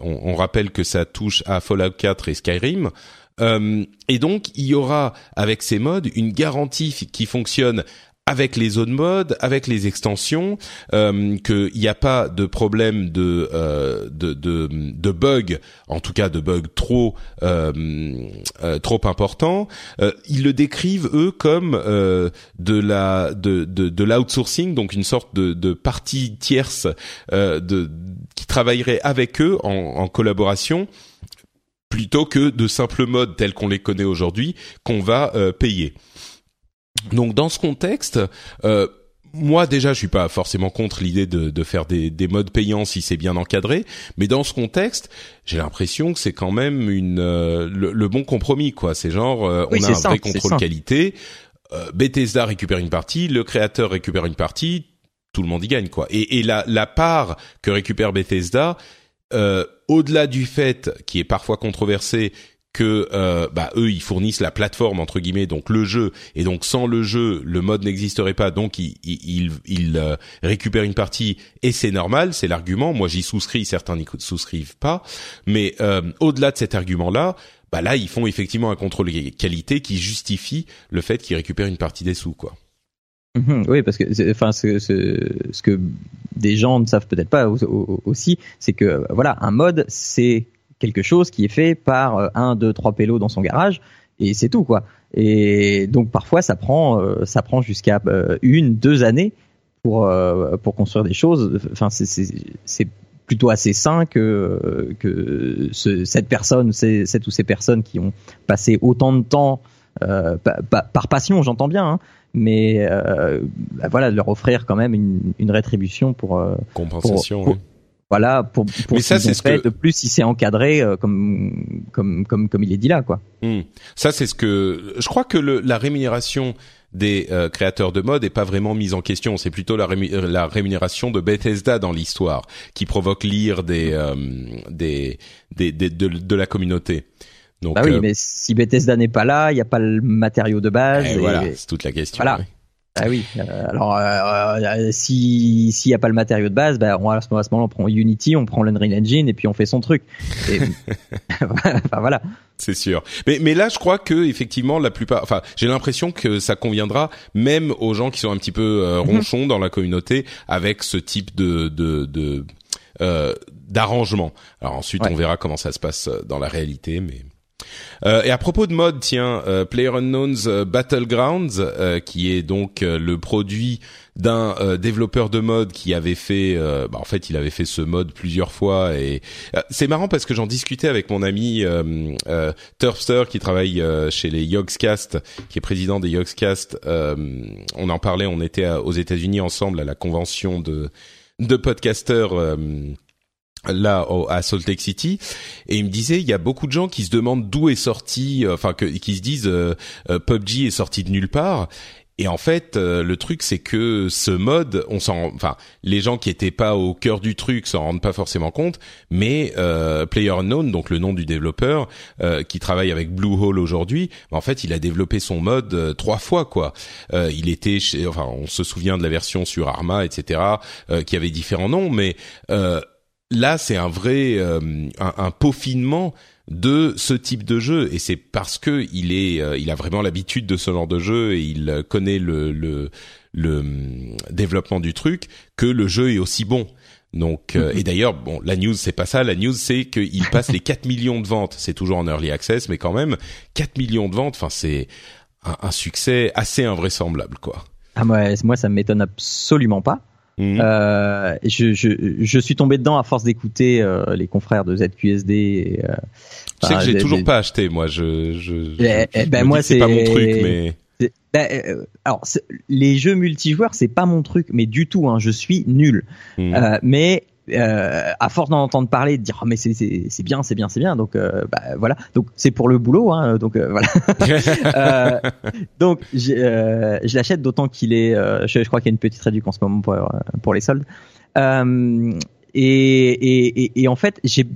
on, rappelle que ça touche à Fallout 4 et Skyrim. Euh, et donc, il y aura avec ces modes une garantie qui fonctionne avec les zones mode, avec les extensions, euh, qu'il n'y a pas de problème de, euh, de, de, de bug, en tout cas de bug trop trop important. Ils le décrivent eux comme de la de de, de l'outsourcing, donc une sorte de, de partie tierce qui travaillerait avec eux en, en collaboration plutôt que de simples modes tels qu'on les connaît aujourd'hui qu'on va euh, payer. Donc dans ce contexte, euh, moi déjà je suis pas forcément contre l'idée de, de, faire des, des, modes payants si c'est bien encadré, mais dans ce contexte, j'ai l'impression que c'est quand même une euh, le, bon compromis quoi. C'est genre on a un vrai contrôle qualité. Bethesda récupère une partie, le créateur récupère une partie, tout le monde y gagne quoi. Et, et la, la part que récupère Bethesda, euh, au-delà du fait qui est parfois controversé que euh, bah, eux ils fournissent la plateforme entre guillemets donc le jeu et donc sans le jeu le mode n'existerait pas donc ils ils, euh, récupèrent une partie et c'est normal c'est l'argument moi j'y souscris certains n'y souscrivent pas mais au-delà de cet argument là bah là ils font effectivement un contrôle qualité qui justifie le fait qu'ils récupèrent une partie des sous quoi Mhm, oui, parce que enfin ce, ce, que des gens ne savent peut-être pas aussi, c'est que voilà, un mode c'est quelque chose qui est fait par euh, un, deux, trois pélos dans son garage et c'est tout quoi. Et donc parfois ça prend euh, ça prend jusqu'à euh, une, deux années pour pour construire des choses. Enfin c'est plutôt assez sain que que ce, cette personne, cette ou ces personnes qui ont passé autant de temps par passion, j'entends bien, hein, mais euh, bah voilà, de leur offrir quand même une, une rétribution pour euh, compensation. Voilà, pour, pour mais ça c'est ce que de plus si c'est encadré euh, comme comme comme comme il est dit là quoi. Hmm. Ça c'est ce que je crois que le, la rémunération des euh, créateurs de mode est pas vraiment mise en question. C'est plutôt la, la, rémunération de Bethesda dans l'histoire qui provoque l'ire des, euh, des, des, des de, de, la communauté. Donc, bah oui, euh, mais si Bethesda n'est pas là, il n'y a pas le matériau de base. Eh, et, voilà, c'est toute la question. Voilà. Ah oui. Euh, alors, euh, si s'il n'y a pas le matériau de base, bah, on, à ce moment-là, on prend Unity, on prend l'Unreal Engine et puis on fait son truc. Et, enfin, voilà. C'est sûr. Mais mais là, je crois que effectivement, la plupart, enfin, j'ai l'impression que ça conviendra même aux gens qui sont un petit peu mhm. ronchons dans la communauté avec ce type de de, de d'arrangement. Alors ensuite, on verra comment ça se passe dans la réalité, mais. Euh, et à propos de mode, tiens, euh, PlayerUnknown's euh, Battlegrounds, euh, qui est donc le produit d'un développeur de mode qui avait fait, bah, en fait, il avait fait ce mode plusieurs fois et c'est marrant parce que j'en discutais avec mon ami Turfster qui travaille chez les Yogscast, qui est président des Yogscast. on en parlait, on était aux États-Unis ensemble à la convention de de podcasters là à Salt Lake City et il me disait il y a beaucoup de gens qui se demandent d'où est sorti euh, enfin que qui se disent euh, euh, PUBG est sorti de nulle part Et en fait, euh, le truc c'est que ce mode, on s'en, enfin, les gens qui étaient pas au cœur du truc s'en rendent pas forcément compte, mais euh, PlayerUnknown, donc le nom du développeur euh, qui travaille avec Bluehole aujourd'hui, en fait, il a développé son mode euh, trois fois quoi. il était, chez, enfin, on se souvient de la version sur Arma, etc., qui avait différents noms, mais là, c'est un vrai un, un peaufinement de ce type de jeu et c'est parce que il est euh, il a vraiment l'habitude de ce genre de jeu et il connaît le le, le hum, développement du truc que le jeu est aussi bon. Donc euh, et d'ailleurs bon la news c'est pas ça la news c'est qu'il passe les 4 millions de ventes, c'est toujours en early access mais quand même 4 millions de ventes enfin c'est un, un, succès assez invraisemblable quoi. Ah moi moi ça m'étonne absolument pas. Mhm. Euh, je, je, je, suis tombé dedans à force d'écouter euh, les confrères de ZQSD. Et, euh, je sais que j'ai toujours pas acheté, moi. Je, je, eh, eh, ben moi c'est pas mon truc, mais. Ben, euh, alors les jeux multijoueurs c'est pas mon truc, mais du tout. Hein, je suis nul. Euh, mais euh, à force d'en entendre parler, de dire oh, mais c'est c'est bien, c'est bien, c'est bien. Donc euh, bah, voilà. Donc c'est pour le boulot. Hein, donc euh, voilà. Euh, donc je l'achète d'autant qu'il est. Je, je, crois qu'il y a une petite réduction en ce moment pour pour les soldes. Et, et, et, et, en fait j'ai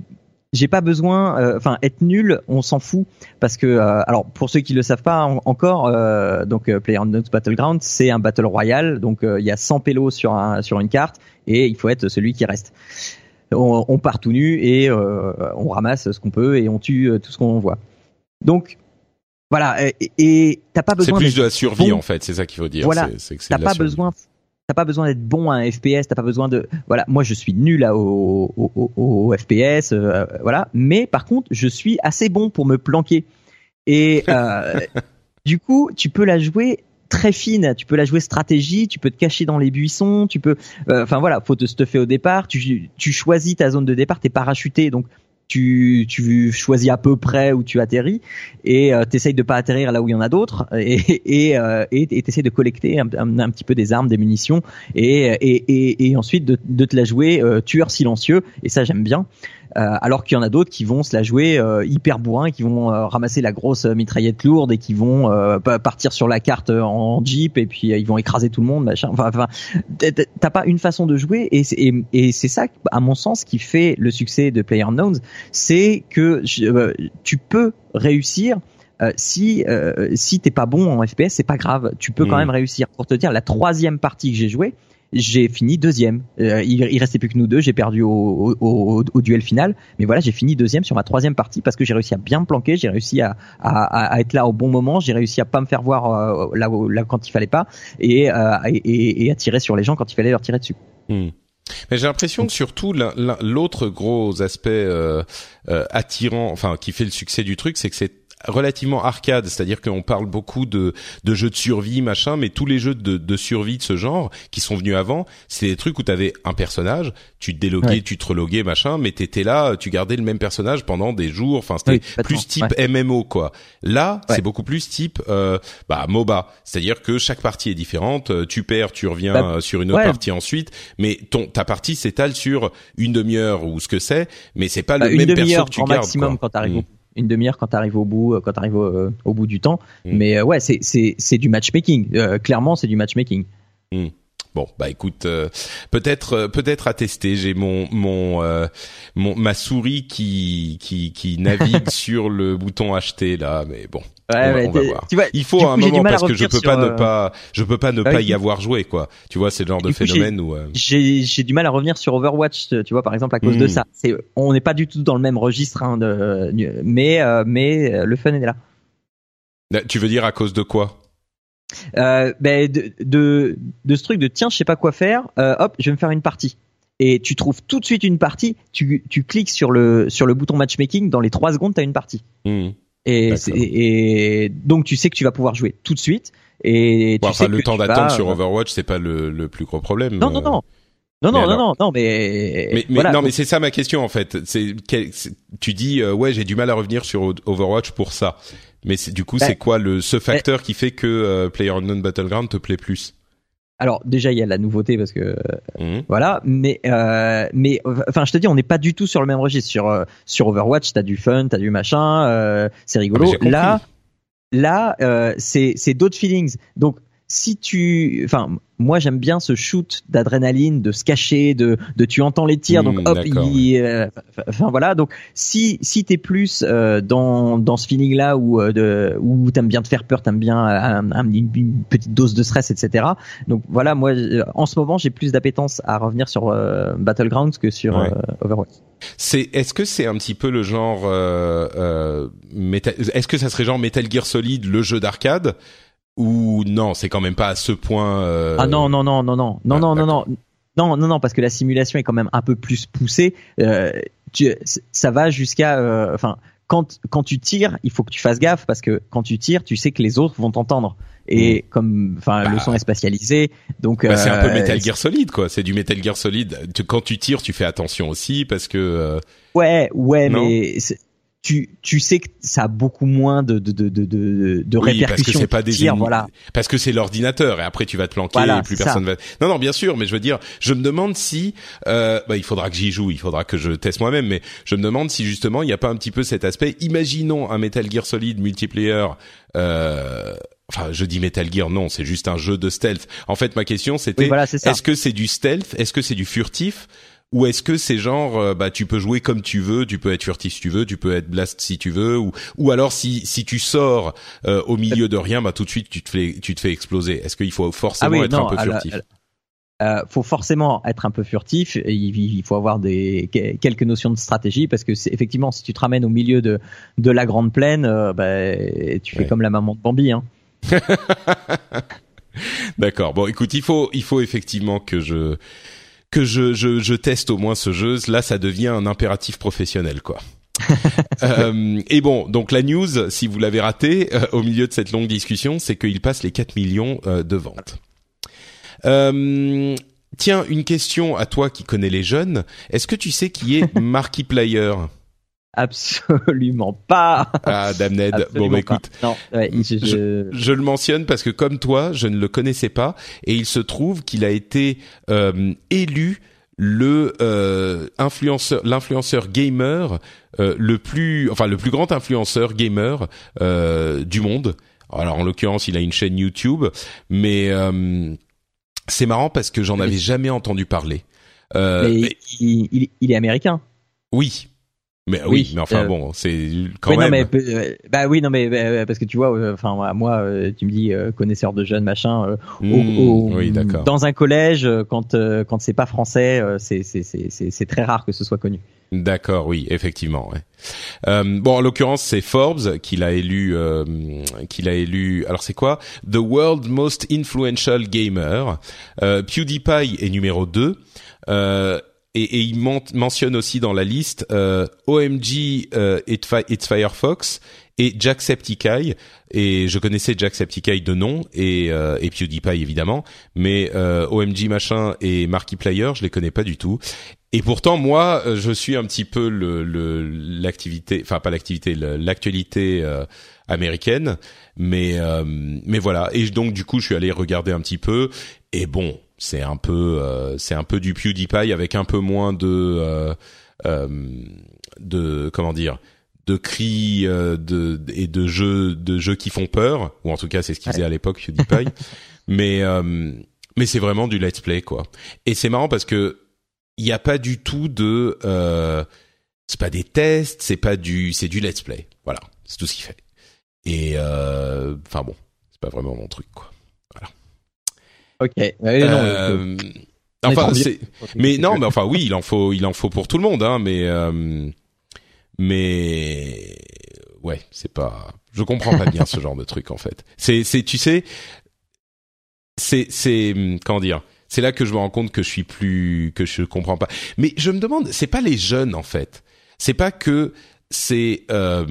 j'ai pas besoin, euh, enfin être nul, on s'en fout parce que euh, alors pour ceux qui le savent pas encore, euh, donc PlayerUnknown's Battleground c'est un battle royal, donc il y a 100 pélos sur un, sur une carte et il faut être celui qui reste. On, on part tout nu et on ramasse ce qu'on peut et on tue tout ce qu'on voit. Donc voilà et t'as pas besoin. C'est plus de la survie en fait, c'est ça qu'il faut dire. Voilà, t'as pas besoin t'as pas besoin d'être bon à un FPS, t'as pas besoin de voilà, moi je suis nul à, au, au, au, FPS, euh, voilà, mais par contre je suis assez bon pour me planquer. Et euh, du coup tu peux la jouer très fine, tu peux la jouer stratégie, tu peux te cacher dans les buissons, tu peux, euh, enfin voilà, faut te stuffer au départ, tu, tu choisis ta zone de départ, t'es parachuté, donc tu, tu choisis à peu près où tu atterris et euh, t'essayes de pas atterrir là où il y en a d'autres et et euh, t'essayes de collecter un, un, petit peu des armes, des munitions et et, et, ensuite de, de te la jouer euh, tueur silencieux et ça j'aime bien. Euh, alors qu'il y en a d'autres qui vont se la jouer euh, hyper bourrin, qui vont euh, ramasser la grosse mitraillette lourde et qui vont partir sur la carte en jeep et puis ils vont écraser tout le monde, machin. Enfin, enfin t'as pas une façon de jouer et c'est et, c'est ça, à mon sens, qui fait le succès de PlayerUnknown's, c'est que tu peux réussir si si t'es pas bon en FPS, c'est pas grave, tu peux quand mmh. même réussir. Pour te dire, la troisième partie que j'ai jouée, j'ai fini deuxième. Euh, il, il, restait plus que nous deux, j'ai perdu au, au, au, duel final, mais voilà, j'ai fini deuxième sur ma troisième partie parce que j'ai réussi à bien me planquer, j'ai réussi à, à, à, être là au bon moment, j'ai réussi à pas me faire voir euh, là, là, quand il fallait pas et, euh, et, et, à tirer sur les gens quand il fallait leur tirer dessus. Hmm. Mais j'ai l'impression que surtout l'autre gros aspect euh, attirant, enfin qui fait le succès du truc, c'est que c'est relativement arcade, c'est-à-dire qu'on parle beaucoup de, de jeux de survie, machin, mais tous les jeux de, de survie de ce genre qui sont venus avant, c'est des trucs où tu avais un personnage, tu te déloguais, tu te reloguais, machin, mais t'étais là, tu gardais le même personnage pendant des jours, enfin c'était plus type MMO quoi. Là, c'est beaucoup plus type euh, bah MOBA, c'est-à-dire que chaque partie est différente, euh, tu perds, tu reviens bah, euh, sur une autre partie ensuite, mais ton ta partie s'étale sur une demi-heure ou ce que c'est, mais c'est pas le bah, même perso que tu gardes. maximum quand t'arrives mmh une demi-heure quand tu arrives au bout, euh, quand arrives euh, au, bout du temps. Mm. Mais euh, ouais, c'est du matchmaking. clairement, c'est du matchmaking. Mm. Bon, bah écoute, peut-être peut-être à tester. J'ai mon mon mon ma souris qui qui qui navigue sur le bouton acheter là, mais bon, Ouais, on, va voir. Tu vois, il faut un moment parce que je peux pas ne euh, pas, je peux pas ne pas y avoir joué quoi. Tu vois, c'est le genre de phénomène où. Euh, j'ai j'ai du mal à revenir sur Overwatch, tu vois, par exemple à cause de hmm. ça. C'est, on n'est pas du tout dans le même registre, hein, de, mais euh, mais le fun est là. Tu veux dire à cause de quoi? Euh, ben de, de, de ce truc de tiens je sais pas quoi faire hop je vais me faire une partie et tu trouves tout de suite une partie tu, tu cliques sur le sur le bouton matchmaking dans les trois secondes tu as une partie mmh. Et, et, donc tu sais que tu vas pouvoir jouer tout de suite. Et tu sais le temps d'attente sur Overwatch, c'est pas le, le, plus gros problème. Non, non, non. Non, non, non, non, non, mais. Mais, non, mais c'est ça ma question en fait. C'est, tu dis euh, ouais, j'ai du mal à revenir sur Overwatch pour ça. Mais du coup, bah, c'est quoi le ce facteur qui fait que euh, PlayerUnknown Battleground te plaît plus? Alors déjà il y a la nouveauté parce que mmh. voilà, mais euh, mais enfin je te dis on n'est pas du tout sur le même registre sur euh, sur Overwatch t'as du fun, t'as du machin, euh, c'est rigolo. Ah, là là c'est c'est d'autres feelings donc si tu, enfin, moi j'aime bien ce shoot d'adrénaline, de se cacher, de, de tu entends les tirs, donc Hmm, hop, il, euh, enfin voilà. Donc si si t'es plus euh, dans dans ce feeling là où euh, de où t'aimes bien te faire peur, t'aimes bien un- un- une, petite dose de stress, etc. Donc voilà, moi euh, en ce moment j'ai plus d'appétence à revenir sur euh, Battlegrounds que sur Ouais. euh, Overwatch. C'est est-ce que c'est un petit peu le genre euh, euh, est-ce que ça serait genre Metal Gear Solid le jeu d'arcade ou non, c'est quand même pas à ce point euh, Ah non non non non non non Ah, non non non non non non parce que la simulation est quand même un peu plus poussée. Euh, tu, ça va jusqu'à euh, enfin quand quand tu tires, il faut que tu fasses gaffe parce que quand tu tires, tu sais que les autres vont t'entendre. Et comme enfin le Bah. son est spatialisé, donc Bah, c'est un peu Metal Gear Solid quoi, c'est du Metal Gear Solid. Tu- quand tu tires, tu fais attention aussi parce que euh, Ouais, ouais, mais tu tu sais que ça a beaucoup moins de de de de de, oui, parce que répercussions. c'est pas de des voilà. parce que c'est l'ordinateur et après tu vas te planquer Voilà, et plus personne va. Non non, bien sûr, mais je veux dire, je me demande si euh, bah, il faudra que j'y joue, il faudra que je teste moi-même, mais je me demande si justement il n'y a pas un petit peu cet aspect. Imaginons un Metal Gear Solid multiplayer. Euh, Enfin, je dis Metal Gear, non, c'est juste un jeu de stealth. En fait, ma question c'était, Oui, voilà, c'est ça. est-ce que c'est du stealth, est-ce que c'est du furtif, ou est-ce que c'est genre, euh, bah, tu peux jouer comme tu veux, tu peux être furtif si tu veux, tu peux être blast si tu veux, ou, ou alors si si tu sors euh, au milieu de rien, bah tout de suite tu te fais tu te fais exploser. Est-ce qu'il faut forcément Ah oui, être non, un peu la- furtif? la- Euh, faut forcément être un peu furtif. et Il, il faut avoir des que- quelques notions de stratégie parce que c'est effectivement si tu te ramènes au milieu de de la grande plaine, euh, bah, tu fais Ouais. comme la maman de Bambi. Hein. D'accord. Bon, écoute, il faut il faut effectivement que je que je, je je teste au moins ce jeu. Là, ça devient un impératif professionnel, quoi. Euh, et bon, donc la news, si vous l'avez raté euh, au milieu de cette longue discussion, c'est qu'il passe les 4 millions euh, de ventes. Tiens, une question à toi qui connais les jeunes. Est-ce que tu sais qui est Markiplier? Absolument pas. Ah, Damned. Bon, bah écoute. Non, ouais, je- je- je le mentionne parce que comme toi, je ne le connaissais pas et il se trouve qu'il a été euh, élu le euh, influenceur, l'influenceur gamer euh, le plus, enfin le plus grand influenceur gamer euh, du monde. Alors en l'occurrence, il a une chaîne YouTube, mais euh, c'est marrant parce que j'en avais jamais entendu parler. Euh, mais mais- il, il- il est américain. oui, mais oui, Oui, mais enfin euh, bon, c'est quand Oui, non, même. mais euh, bah oui, non, mais bah, parce que tu vois, enfin moi, moi, tu me dis connaisseur de jeunes, machin. euh, au- Hmm, au- oui, d'accord. Dans un collège, quand quand c'est pas français, c'est c'est c'est c'est c'est très rare que ce soit connu. D'accord, oui, effectivement. Ouais. Euh, bon, en l'occurrence, c'est Forbes qui l'a élu. Euh, qui l'a élu. Alors, c'est quoi? The World Most Influential Gamer. Euh, PewDiePie est numéro 2. Et, et il men- mentionne aussi dans la liste euh, OMG euh, It's Firefox et Jacksepticeye. Et je connaissais Jacksepticeye de nom et, euh, et PewDiePie évidemment, mais euh, OMG machin et Markiplier, je les connais pas du tout. Et pourtant, moi, euh, je suis un petit peu l'activité, enfin pas l'activité, l'actualité euh, américaine, mais euh, mais voilà. Et donc du coup, je suis allé regarder un petit peu. Et bon, c'est un peu euh, c'est un peu du PewDiePie avec un peu moins de euh, euh, de comment dire de cris euh, de et de jeux de jeux qui font peur. Ou en tout cas c'est ce qu'il faisait à l'époque PewDiePie. Mais euh, mais c'est vraiment du let's play quoi. Et c'est marrant parce que il n'y a pas du tout de euh, c'est pas des tests c'est pas du c'est du let's play. Voilà. C'est tout ce qu'il fait. Et euh, enfin bon c'est pas vraiment mon truc quoi Ok. Ouais, non, euh, enfin c'est mais non, mais enfin oui, il en faut, il en faut pour tout le monde, hein. Mais euh, mais ouais, c'est pas. Je comprends pas bien ce genre de truc en fait. C'est c'est tu sais, c'est c'est comment dire. C'est là que je me rends compte que je suis plus que je comprends pas. Mais je me demande, c'est pas les jeunes en fait. C'est pas que c'est euh,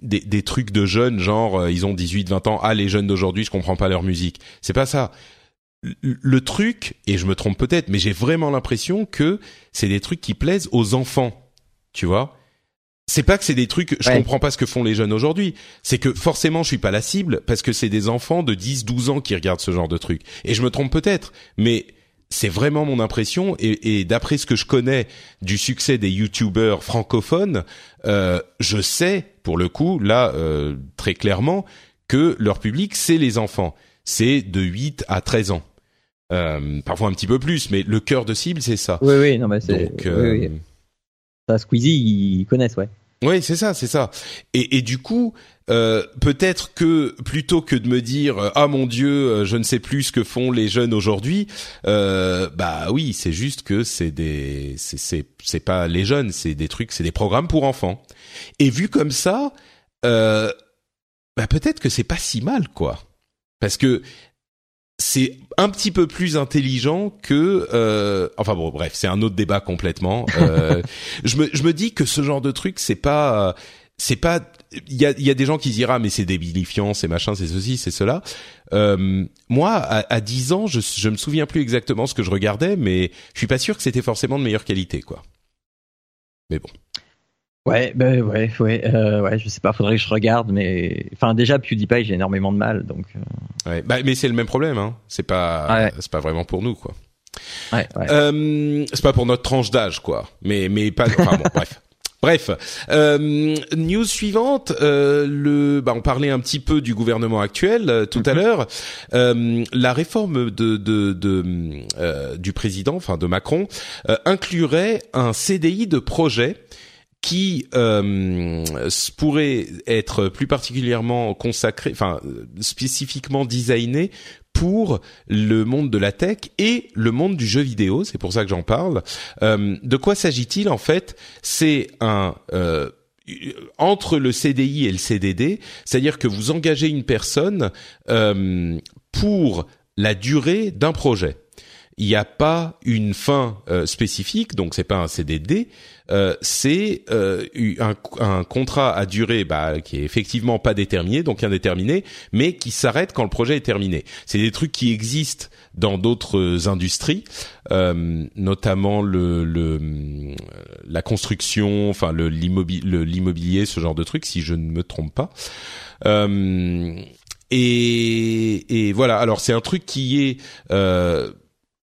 des, des trucs de jeunes genre euh, ils ont 18 20 ans ah les jeunes d'aujourd'hui je comprends pas leur musique c'est pas ça le truc, et je me trompe peut-être, mais j'ai vraiment l'impression que c'est des trucs qui plaisent aux enfants, tu vois. C'est pas que c'est des trucs, je Ouais. comprends pas ce que font les jeunes aujourd'hui. C'est que forcément je suis pas la cible parce que c'est des enfants de 10, 12 ans qui regardent ce genre de trucs. Et je me trompe peut-être, mais c'est vraiment mon impression et, et d'après ce que je connais du succès des youtubeurs francophones, euh, je sais pour le coup là euh, très clairement que leur public c'est les enfants. C'est de 8 à 13 ans. Euh, parfois un petit peu plus, mais le cœur de cible, c'est ça. Oui, oui, non, mais c'est. Donc, oui, oui. Ça, Squeezie, ils connaissent, ouais. Oui, c'est ça, c'est ça. Et, et du coup, euh, peut-être que plutôt que de me dire ah mon Dieu, euh, je ne sais plus ce que font les jeunes aujourd'hui, euh, bah oui, c'est juste que c'est des, c'est c'est pas les jeunes, c'est des trucs, c'est des programmes pour enfants. Et vu comme ça, euh, bah peut-être que c'est pas si mal quoi, parce que c'est un petit peu plus intelligent que euh, enfin bon bref c'est un autre débat complètement. Euh, je me je me dis que ce genre de truc c'est pas c'est pas il y a il y a des gens qui diront ah, mais c'est débilifiant c'est machin c'est ceci c'est cela. Euh, moi à, à 10 ans je je me souviens plus exactement ce que je regardais mais je suis pas sûr que c'était forcément de meilleure qualité quoi. Mais bon Ouais, ben ouais, ouais, euh, ouais, je sais pas, faudrait que je regarde, mais enfin déjà PewDiePie j'ai énormément de mal, donc. Euh... Ouais, bah, mais c'est le même problème, hein. C'est pas, ouais. c'est pas vraiment pour nous, quoi. Ouais, ouais. Euh, c'est pas pour notre tranche d'âge, quoi. Mais mais pas. Enfin bon, bref. Bref, euh, news suivante. Euh, le, bah, on parlait un petit peu du gouvernement actuel euh, tout à mhm. l'heure. Euh, la réforme de, de, de euh, du président, enfin de Macron, euh, inclurait un CDI de projet qui euh, pourrait être plus particulièrement consacré, enfin spécifiquement designé pour le monde de la tech et le monde du jeu vidéo. C'est pour ça que j'en parle. Euh, de quoi s'agit-il en fait? C'est un euh, entre le CDI et le CDD, c'est-à-dire que vous engagez une personne euh, pour la durée d'un projet il n'y a pas une fin euh, spécifique, donc c'est pas un CDD, euh, c'est euh, un, un, contrat à durée bah, qui est effectivement pas déterminé, donc indéterminé, mais qui s'arrête quand le projet est terminé. C'est des trucs qui existent dans d'autres industries, euh, notamment le, le, la construction, enfin l'immobilier, ce genre de trucs, si je ne me trompe pas. Euh, et, et, voilà. Alors c'est un truc qui est euh,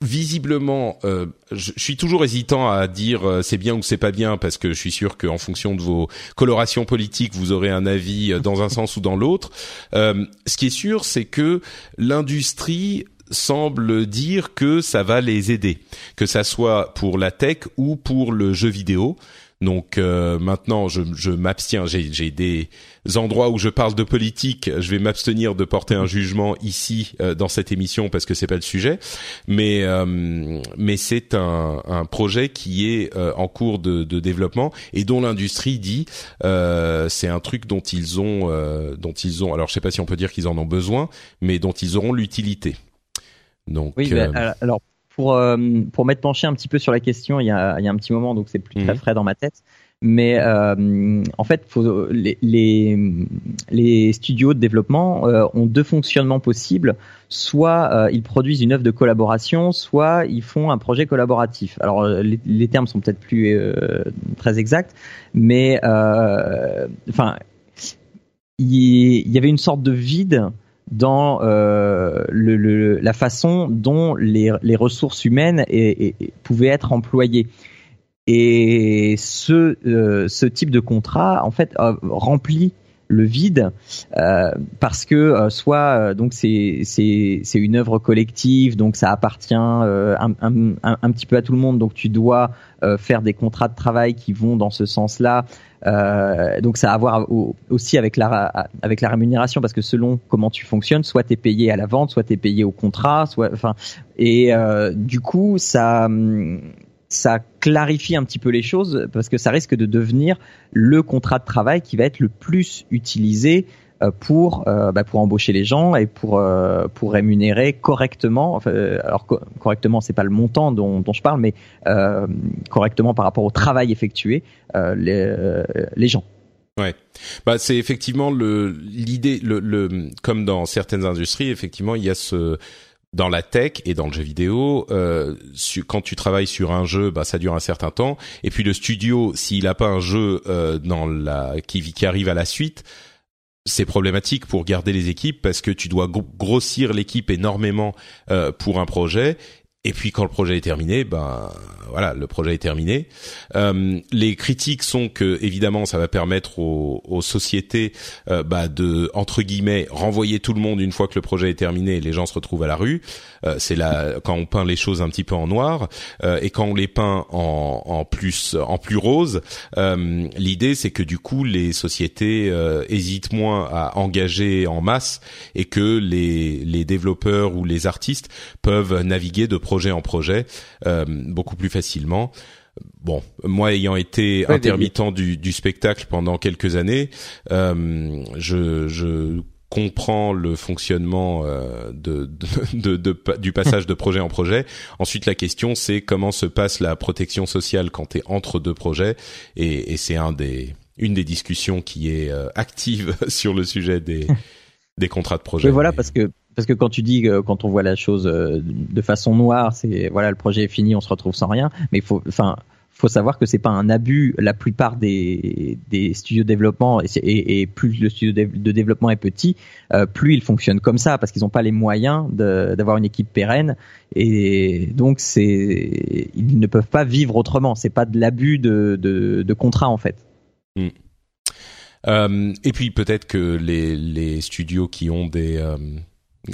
visiblement, euh, je, suis toujours hésitant à dire euh, c'est bien ou c'est pas bien parce que je suis sûr qu'en fonction de vos colorations politiques, vous aurez un avis euh, dans un sens ou dans l'autre. ce qui est sûr, c'est que l'industrie semble dire que ça va les aider, que ça soit pour la tech ou pour le jeu vidéo. Donc euh, maintenant, je, je m'abstiens. J'ai des endroits où je parle de politique. Je vais m'abstenir de porter un jugement ici euh, dans cette émission parce que c'est pas le sujet. Mais euh, mais c'est un, un, projet qui est en cours de, de, développement et dont l'industrie dit c'est un truc dont ils ont dont ils ont. Alors je sais pas si on peut dire qu'ils en ont besoin, mais dont ils auront l'utilité. Donc oui, alors pour euh, pour m'être penché un petit peu sur la question il y a, il y a un petit moment, donc c'est plus très mhm. frais dans ma tête. Mais euh, en fait, faut, les, les, les, studios de développement euh, ont deux fonctionnements possibles. Soit euh, ils produisent une œuvre de collaboration, soit ils font un projet collaboratif. Alors les, les termes sont peut-être plus très exacts, mais enfin, il y, y, avait une sorte de vide dans euh, le, le, la façon dont les, les ressources humaines pouvaient être employées. Et ce, euh, ce type de contrat, en fait, remplit le vide euh, parce que euh, soit euh, donc c'est une œuvre collective donc ça appartient un, un, un, petit peu à tout le monde donc tu dois faire des contrats de travail qui vont dans ce sens-là donc ça a à voir aussi avec la avec la rémunération parce que selon comment tu fonctionnes soit tu es payé à la vente soit tu es payé au contrat soit enfin et du coup ça ça clarifie un petit peu les choses parce que ça risque de devenir le contrat de travail qui va être le plus utilisé euh, pour euh, bah, pour embaucher les gens et pour euh, pour rémunérer correctement enfin, alors co correctement c'est pas le montant dont, dont je parle mais correctement par rapport au travail effectué les, les gens Ouais, bah c'est effectivement le l'idée le, le comme dans certaines industries effectivement il y a ce dans la tech et dans le jeu vidéo, euh, quand tu travailles sur un jeu, bah ça dure un certain temps. Et puis le studio, s'il a pas un jeu euh, dans la qui, qui arrive à la suite, c'est problématique pour garder les équipes parce que tu dois grossir l'équipe énormément euh, pour un projet et puis quand le projet est terminé, ben voilà, le projet est terminé. Euh, les critiques sont que évidemment ça va permettre aux, aux sociétés euh, bah, de entre guillemets renvoyer tout le monde une fois que le projet est terminé et les gens se retrouvent à la rue. Euh, c'est là quand on peint les choses un petit peu en noir euh, et quand on les peint en, en plus en plus rose. Euh, l'idée c'est que du coup les sociétés hésitent moins à engager en masse et que les les développeurs ou les artistes peuvent naviguer de projet en projet beaucoup plus facilement. Bon, moi ayant été intermittent du, du, spectacle pendant quelques années, euh, je, je comprends le fonctionnement euh, de, de, de, du passage de projet en projet. Ensuite, la question c'est comment se passe la protection sociale quand tu es entre deux projets, et, et c'est un des une des discussions qui est euh, active sur le sujet des des contrats de projet. voilà, parce que parce que quand tu dis quand on voit la chose euh, de façon noire, c'est voilà le projet est fini, on se retrouve sans rien. Mais faut, enfin, faut savoir que c'est pas un abus. La plupart des, des studios de développement et, plus le studio de développement est petit, euh, plus il fonctionne comme ça parce qu'ils n'ont pas les moyens d'avoir une équipe pérenne et donc c'est ils ne peuvent pas vivre autrement. C'est pas de l'abus de, de, de contrat en fait. Hmm. Euh, et puis peut-être que les, les studios qui ont des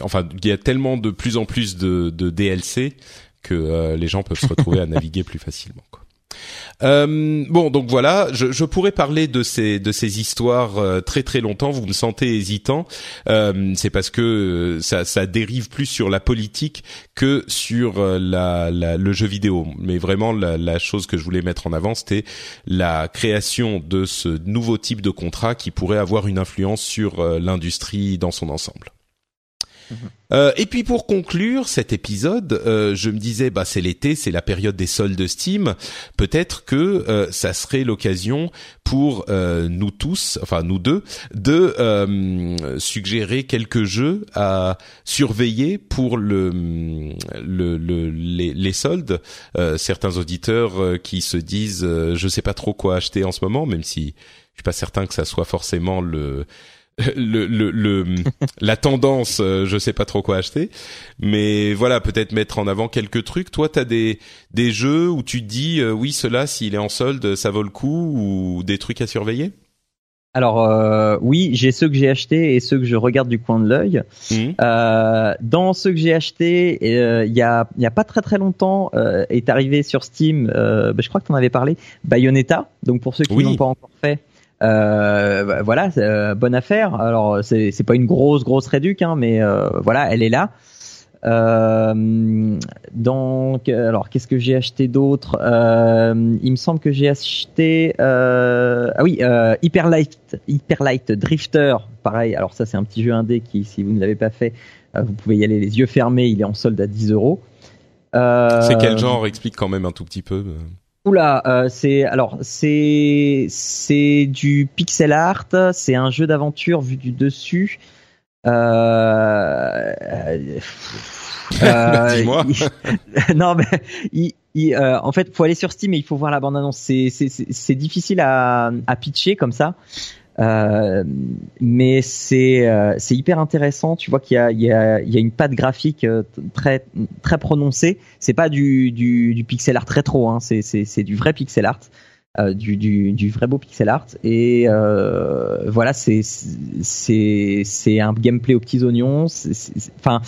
enfin, il y a tellement de plus en plus de, de DLC que euh, les gens peuvent se retrouver à naviguer plus facilement. Quoi. Euh, bon, donc voilà, je, je, pourrais parler de ces de ces histoires euh, très très longtemps. Vous me sentez hésitant, euh, c'est parce que euh, ça, ça dérive plus sur la politique que sur la, la, le jeu vidéo. Mais vraiment, la, la, chose que je voulais mettre en avant, c'était la création de ce nouveau type de contrat qui pourrait avoir une influence sur l'industrie dans son ensemble. Euh, et puis pour conclure cet épisode, euh, je me disais bah c'est l'été, c'est la période des soldes Steam. Peut-être que euh, ça serait l'occasion pour nous tous, enfin nous deux, de suggérer quelques jeux à surveiller pour le, le, le les, les, soldes. certains auditeurs qui se disent je sais pas trop quoi acheter en ce moment, même si je suis pas certain que ça soit forcément le le, le, le la tendance, euh, je sais pas trop quoi acheter, mais voilà, peut-être mettre en avant quelques trucs. Toi, t'as des des jeux où tu dis euh, oui, cela s'il est en solde, ça vaut le coup ou des trucs à surveiller? Alors euh, oui, j'ai ceux que j'ai achetés et ceux que je regarde du coin de l'œil. Mmh. dans ceux que j'ai achetés, il y a il y a pas très très longtemps est arrivé sur Steam. Bah, je crois que tu en avais parlé. Bayonetta. Donc pour ceux qui n'ont pas encore fait, euh, bah, voilà, euh, bonne affaire. Alors c'est pas une grosse grosse réduc, hein, mais euh, voilà, elle est là. Euh, donc, alors qu'est-ce que j'ai acheté d'autre? Il me semble que j'ai acheté ah oui Hyper Light Hyper Light Drifter. Pareil. Alors ça c'est un petit jeu indé qui, si vous ne l'avez pas fait, vous pouvez y aller les yeux fermés. Il est en solde à 10 euros. c'est quel genre? Explique quand même un tout petit peu. Oula, euh, c'est alors c'est c'est du pixel art, c'est un jeu d'aventure vu du dessus. Euh, euh, Dis-moi. non mais il, il, euh, en fait, faut aller sur Steam et il faut voir la bande annonce. C'est c'est c'est difficile à à pitcher comme ça. Euh, mais c'est euh, c'est hyper intéressant. Tu vois qu'il y a il y a il y a une patte graphique euh, très très prononcée. C'est pas du du du pixel art rétro. Hein. C'est c'est c'est du vrai pixel art. Euh, du, du, du vrai beau pixel art et euh, voilà c'est c'est c'est un gameplay aux petits oignons enfin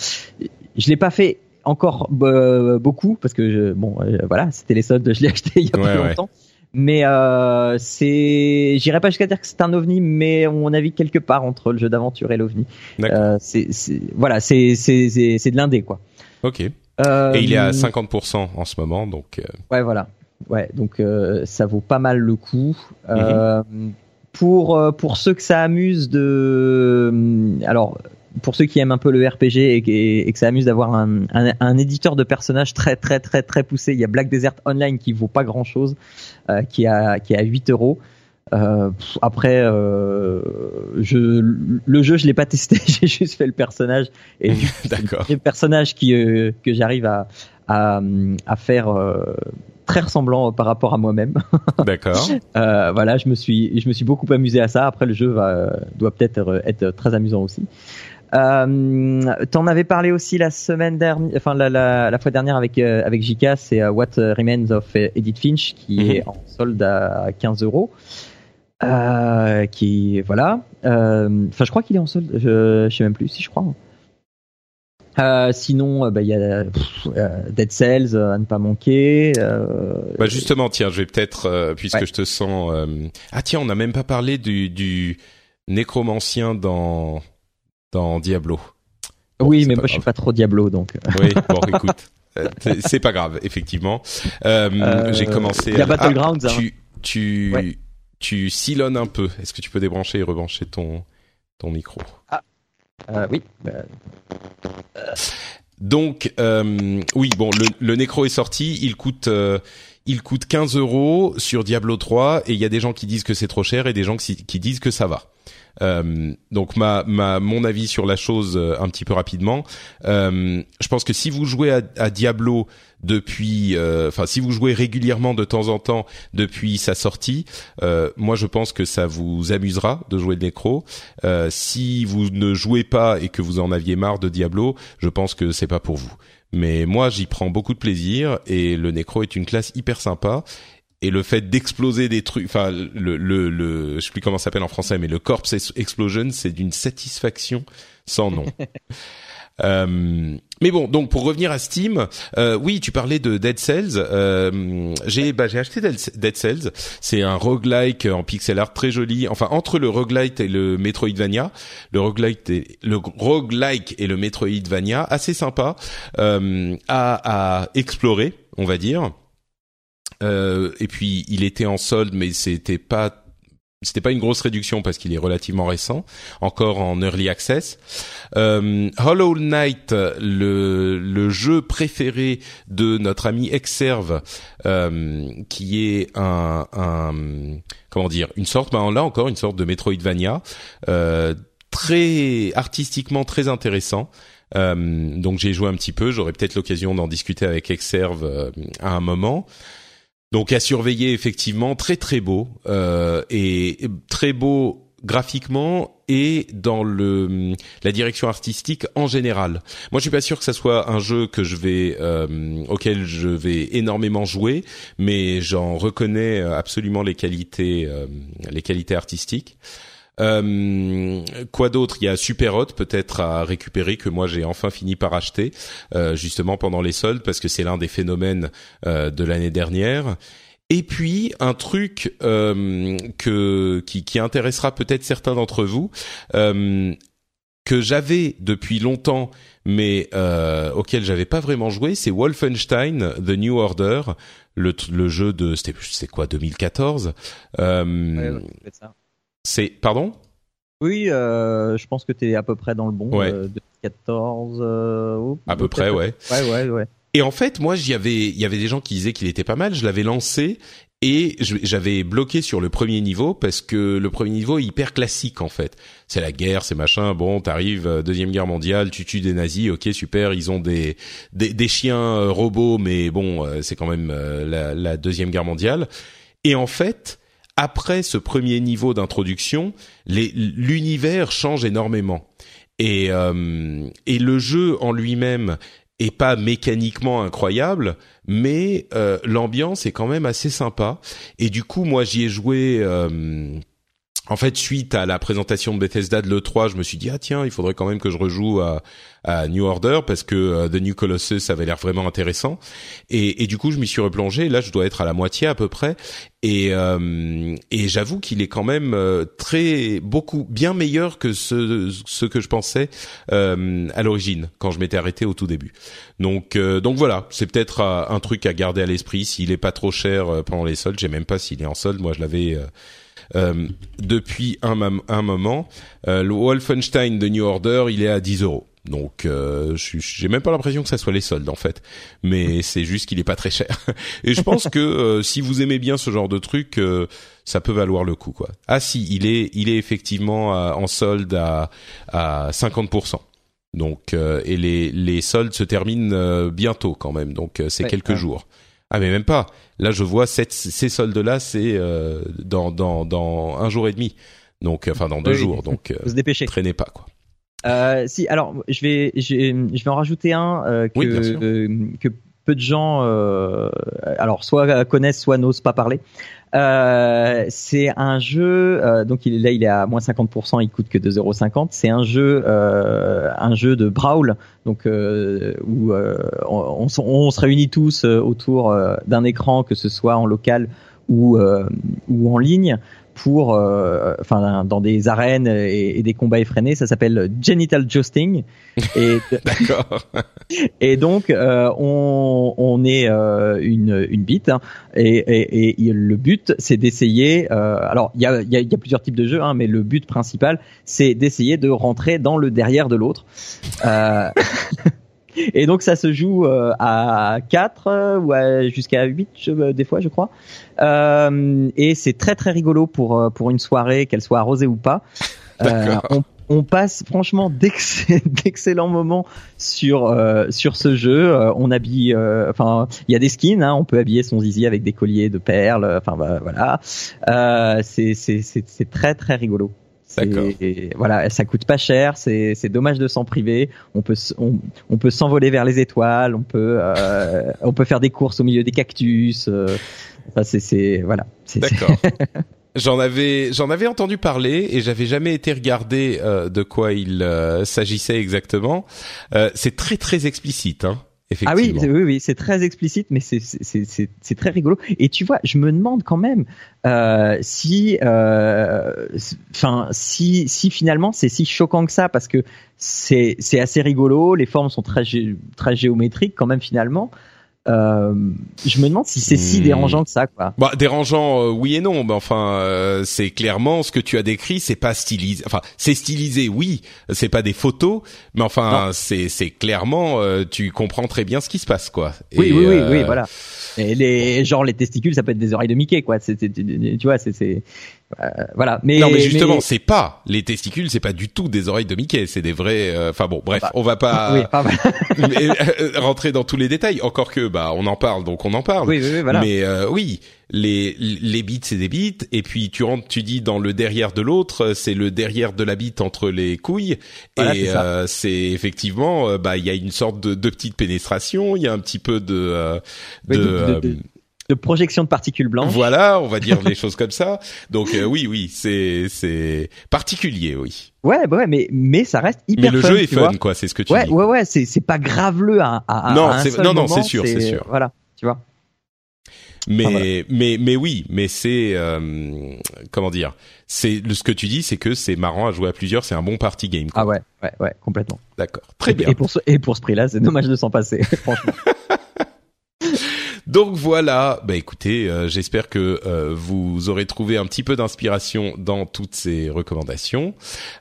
je l'ai pas fait encore beaucoup parce que je, bon voilà c'était les soldes je l'ai acheté il y a pas longtemps mais euh, c'est, j'irai pas jusqu'à dire que c'est un ovni, mais on navigue quelque part entre le jeu d'aventure et l'ovni. Euh, c'est, voilà, c'est c'est c'est de l'indé quoi. Ok. Euh, et il est à 50% en ce moment, donc. Euh. Ouais, voilà. Ouais, donc ça vaut pas mal le coup. Mm Pour pour ceux que ça amuse de, alors pour ceux qui aiment un peu le RPG et, que ça amuse d'avoir un, un, éditeur de personnages très très très très poussé, il y a Black Desert Online qui vaut pas grand chose, euh, qui a qui a 8 euros. Euh, après, euh, je, le jeu, je l'ai pas testé, j'ai juste fait le personnage et le personnage qui euh, que j'arrive à, à, à faire très ressemblant par rapport à moi-même. D'accord. voilà, je me suis je me suis beaucoup amusé à ça. Après, le jeu va doit peut-être être très amusant aussi. Euh, T'en avais parlé aussi la semaine dernière, enfin la, la, la fois dernière avec euh, avec Jika, c'est euh, What Remains of Edith Finch qui Mhm. est en solde à 15 euros. Euh, qui voilà. Enfin, je crois qu'il est en solde. Je, je sais même plus si je crois. Euh, sinon, bah, il y a pff, euh, Dead Cells euh, à ne pas manquer. Bah justement, tiens, je vais peut-être, puisque Ouais. je te sens... Ah tiens, on n'a même pas parlé du, du nécromancien dans, dans Diablo. Bon, oui, mais moi je suis pas trop Diablo, donc. euh, Oui, bon, écoute, euh, c'est- pas grave, effectivement. Euh, Euh, J'ai commencé. il y a à- Battlegrounds, Ah, hein. tu, tu, Ouais. tu sillonnes un peu. Est-ce que tu peux débrancher et rebrancher ton, ton micro? Euh, oui. Donc, euh, oui, bon, le, le Necro est sorti. Il coûte, euh, il coûte 15 euros sur Diablo 3 et il y a des gens qui disent que c'est trop cher et des gens qui, qui disent que ça va. Euh, donc ma, ma mon avis sur la chose euh, un petit peu rapidement. Euh, je pense que si vous jouez à, à Diablo depuis, euh, enfin si vous jouez régulièrement de temps en temps depuis sa sortie, euh, moi je pense que ça vous amusera de jouer le Necro. Si vous ne jouez pas et que vous en aviez marre de Diablo, je pense que c'est pas pour vous. Mais moi j'y prends beaucoup de plaisir et le Necro est une classe hyper sympa et le fait d'exploser des trucs, enfin le, le, le, je sais plus comment ça s'appelle en français, mais le corpse ex- explosion, c'est d'une satisfaction sans nom. Euh, mais bon, donc pour revenir à Steam, euh, oui, tu parlais de Dead Cells. Euh, j'ai bah, j'ai acheté Dead Dead Cells. C'est un roguelike en pixel art très joli. Enfin, entre le roguelite et le Metroidvania, le roguelite et le roguelike et le Metroidvania, assez sympa euh, à, à explorer, on va dire. Euh, et puis il était en solde, mais c'était pas c'était pas une grosse réduction parce qu'il est relativement récent, encore en early access. Euh, Hollow Knight, le, le jeu préféré de notre ami Exerve, euh, qui est un, un comment dire, une sorte, ben là encore une sorte de Metroidvania, euh, très artistiquement très intéressant. Euh, donc j'ai joué un petit peu, j'aurai peut-être l'occasion d'en discuter avec Exerve euh, à un moment. Donc à surveiller effectivement, très très beau euh, et très beau graphiquement et dans le la direction artistique en général. Moi, je suis pas sûr que ça soit un jeu que je vais euh, auquel je vais énormément jouer, mais j'en reconnais absolument les qualités euh, les qualités artistiques. Euh, quoi d'autre? Il y a Super Hot peut-être à récupérer que moi j'ai enfin fini par acheter euh, justement pendant les soldes parce que c'est l'un des phénomènes euh, de l'année dernière. Et puis un truc euh, que qui, qui intéressera peut-être certains d'entre vous euh, que j'avais depuis longtemps mais auquel j'avais pas vraiment joué, c'est Wolfenstein The New Order, le, le jeu de c'était quoi 2014. Euh, c'est pardon? Oui, euh, je pense que tu es à peu près dans le bon. Ouais. Euh, 2014. Euh, ou- À peu près, ouais. Ouais, ouais, ouais. Et en fait, moi, j'y avais, il y avait des gens qui disaient qu'il était pas mal. Je l'avais lancé et j'avais bloqué sur le premier niveau parce que le premier niveau est hyper classique en fait. C'est la guerre, c'est machin. Bon, t'arrives euh, deuxième guerre mondiale, tu tues des nazis. Ok, super. Ils ont des des, des chiens euh, robots, mais bon, euh, c'est quand même euh, la, la deuxième guerre mondiale. Et en fait, après ce premier niveau d'introduction, l'univers change énormément. Et, euh, et le jeu en lui-même est pas mécaniquement incroyable, mais euh, l'ambiance est quand même assez sympa. Et du coup, moi, j'y ai joué. euh, en fait, suite à la présentation de Bethesda de l'E3, je me suis dit ah tiens, il faudrait quand même que je rejoue à, à New Order parce que euh, The New Colossus avait l'air vraiment intéressant. Et, et du coup, je m'y suis replongé. Là, je dois être à la moitié à peu près. Et, euh, et j'avoue qu'il est quand même euh, très beaucoup bien meilleur que ce, ce que je pensais euh, à l'origine quand je m'étais arrêté au tout début. Donc euh, donc voilà, c'est peut-être euh, un truc à garder à l'esprit s'il est pas trop cher pendant les soldes. J'ai même pas s'il est en solde. Moi, je l'avais. euh, depuis un, un moment. Euh, le Wolfenstein de New Order, il est à 10 euros. Donc, euh, j'ai même pas l'impression que ça soit les soldes en fait, mais c'est juste qu'il est pas très cher. Et je pense que euh, si vous aimez bien ce genre de truc, euh, ça peut valoir le coup quoi. Ah si, il est, il est effectivement à- en solde à à 50%. Donc, euh, et les les soldes se terminent euh, bientôt quand même. Donc, euh, c'est Ouais, quelques ouais. jours. Ah mais même pas. Là, je vois cette, ces soldes-là, c'est euh, dans dans dans un jour et demi. Donc, enfin dans deux Oui. jours. Donc, euh, Faut se dépêcher. traînez pas quoi. Euh, si, alors je vais, je vais en rajouter un euh, que, euh, que peu de gens, euh, alors soit connaissent, soit n'osent pas parler. Euh, c'est un jeu, euh, donc il, là il est à moins 50%, il coûte que 2,50€. C'est un jeu, euh, un jeu de brawl, donc euh, où on, on, se réunit tous autour d'un écran, que ce soit en local ou ou en ligne, pour, euh, enfin, dans des arènes et, des combats effrénés. Ça s'appelle genital jousting. Et d'accord. et donc, euh, on, on est euh, une une bite hein, et, et, et, le but, c'est d'essayer. alors, il y a, y, a, y a plusieurs types de jeux, hein, mais le but principal, c'est d'essayer de rentrer dans le derrière de l'autre. Et donc ça se joue euh, à 4 euh, ou jusqu'à 8 euh, des fois je crois. et c'est très très rigolo pour pour une soirée qu'elle soit arrosée ou pas. On, on, passe franchement d'excellents moments sur sur ce jeu. on habille, enfin il y a des skins, hein, on peut habiller son zizi avec des colliers de perles. Enfin bah, voilà, c'est c'est c'est très très rigolo. Et voilà, ça coûte pas cher, c'est c'est dommage de s'en priver. On peut on, on peut s'envoler vers les étoiles, on peut euh, on peut faire des courses au milieu des cactus. Euh, ça c'est c'est voilà. D'accord. J'en avais j'en avais entendu parler et j'avais jamais été regarder euh, de quoi il euh, s'agissait exactement. Euh, c'est très très explicite. Hein. Ah oui, oui, oui, c'est très explicite, mais c'est très rigolo. Et tu vois, je me demande quand même euh, si, euh, enfin, si si finalement c'est si choquant que ça, parce que c'est c'est assez rigolo, les formes sont très très géométriques quand même finalement. Euh, je me demande si c'est si hmm. dérangeant que ça, quoi. Bah, dérangeant, euh, oui et non. Mais enfin, euh, c'est clairement ce que tu as décrit. C'est pas stylisé. Enfin, c'est stylisé, oui. C'est pas des photos, mais enfin, c'est c'est clairement. tu comprends très bien ce qui se passe, quoi. oui, oui, oui, oui, voilà. Et les genre les testicules, ça peut être des oreilles de Mickey, quoi. C'est, tu vois, c'est c'est euh, voilà. Mais non, mais justement, c'est pas les testicules, c'est pas du tout des oreilles de Mickey, c'est des vrais. Euh, enfin bon, bref, bah, on va pas oui, euh, rentrer dans tous les détails. Encore que, bah, on en parle, donc on en parle. Oui, oui, voilà. Mais oui, les les bits, c'est des bits, et puis tu rentres, tu dis dans le derrière de l'autre, c'est le derrière de la bite entre les couilles, et c'est effectivement, bah, il y a une sorte de, de petite pénétration, il y a un petit peu de, de, de de projection de particules blanches. Voilà, on va dire les choses comme ça. Donc euh, oui, oui, c'est c'est particulier, oui. Ouais, bah ouais, mais mais ça reste hyper. Mais le jeu est fun, quoi. C'est ce que tu ouais, dis. Ouais, ouais, c'est c'est pas graveleux à, à, non, à un seul non, non, c'est sûr, c'est sûr. Voilà, tu vois. Mais mais mais oui, mais c'est euh, comment dire C'est ce que tu dis, c'est que c'est marrant à jouer à plusieurs, c'est un bon party game. Quoi. Ah ouais, ouais, ouais, complètement. D'accord, très bien. Et pour ce et pour ce prix-là, c'est dommage de s'en passer, franchement. Donc voilà, bah écoutez, euh, j'espère que euh, vous aurez trouvé un petit peu d'inspiration dans toutes ces recommandations.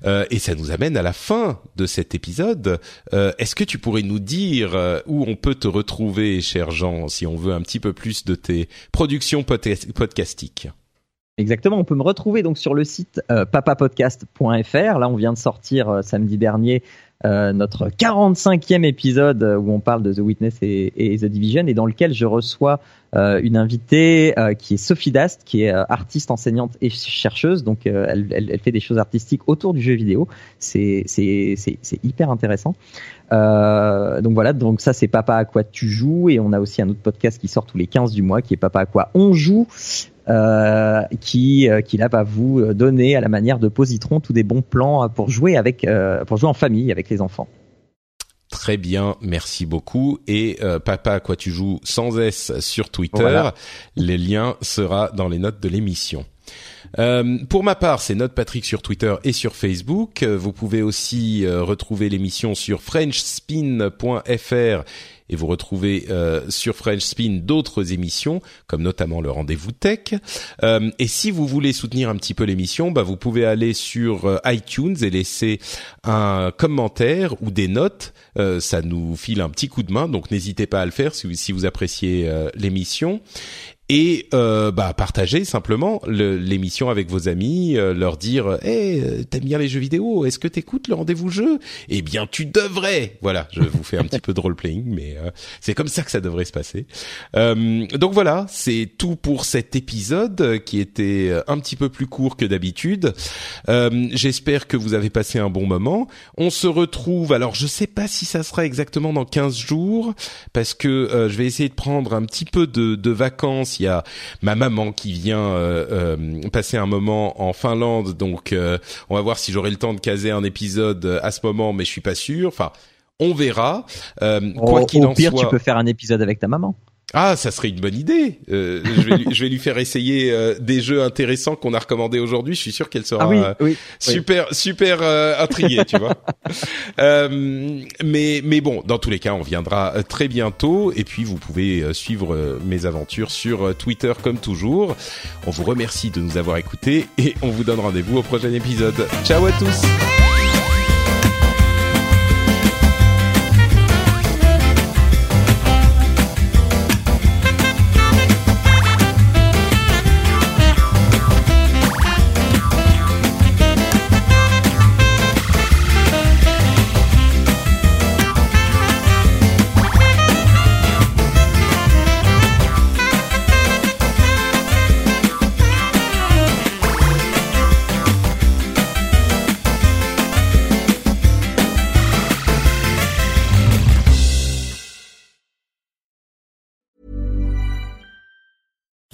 Euh, et ça nous amène à la fin de cet épisode. Est-ce que tu pourrais nous dire où on peut te retrouver, cher Jean, si on veut un petit peu plus de tes productions podcastiques? Exactement, on peut me retrouver donc sur le site papapodcast.fr. Là, on vient de sortir samedi dernier euh, notre 45e épisode euh, où on parle de The Witness et, The Division et dans lequel je reçois euh, une invitée qui est Sophie Dast, qui est artiste, enseignante et chercheuse. Donc elle, fait des choses artistiques autour du jeu vidéo. C'est c'est hyper intéressant. donc voilà, donc ça c'est Papa à quoi tu joues et on a aussi un autre podcast qui sort tous les 15 du mois qui est Papa à quoi on joue euh, qui euh, qui là va vous donner à la manière de Positron tous des bons plans pour jouer avec euh, pour jouer en famille avec les enfants. Très bien, merci beaucoup. Et papa, à quoi tu joues sans S sur Twitter. Les liens sera dans les notes de l'émission. Euh, pour ma part, c'est Note Patrick sur Twitter et sur Facebook. Vous pouvez aussi retrouver l'émission sur FrenchSpin.fr et vous retrouvez euh, sur French Spin d'autres émissions, comme notamment le Rendez-vous Tech. Euh, et si vous voulez soutenir un petit peu l'émission, bah, vous pouvez aller sur euh, iTunes et laisser un commentaire ou des notes. ça nous file un petit coup de main, donc n'hésitez pas à le faire si, si vous appréciez l'émission. Et euh, bah partager simplement l'émission avec vos amis, euh, leur dire "Hey, euh, t'aimes bien les jeux vidéo Est-ce que t'écoutes le rendez-vous jeu? Eh bien, tu devrais." Voilà, je vous fais un petit peu de role playing, mais c'est comme ça que ça devrait se passer. donc voilà, c'est tout pour cet épisode qui était un petit peu plus court que d'habitude. J'espère que vous avez passé un bon moment. On se retrouve. Alors, je sais pas si ça sera exactement dans 15 jours parce que je vais essayer de prendre un petit peu de, de vacances il y a ma maman qui vient euh, euh, passer un moment en Finlande, donc euh, on va voir si j'aurai le temps de caser un épisode à ce moment, mais je suis pas sûr. Enfin, on verra. quoi qu'il en pire, tu peux faire un épisode avec ta maman. Ah, ça serait une bonne idée. Euh, je, vais lui, je, vais lui, faire essayer euh, des jeux intéressants qu'on a recommandés aujourd'hui. Je suis sûr qu'elle sera ah euh, super super intriguée, tu vois. mais mais bon, dans tous les cas, on viendra très bientôt. Et puis, vous pouvez suivre mes aventures sur Twitter comme toujours. On vous remercie de nous avoir écoutés et on vous donne rendez-vous au prochain épisode. Ciao à tous.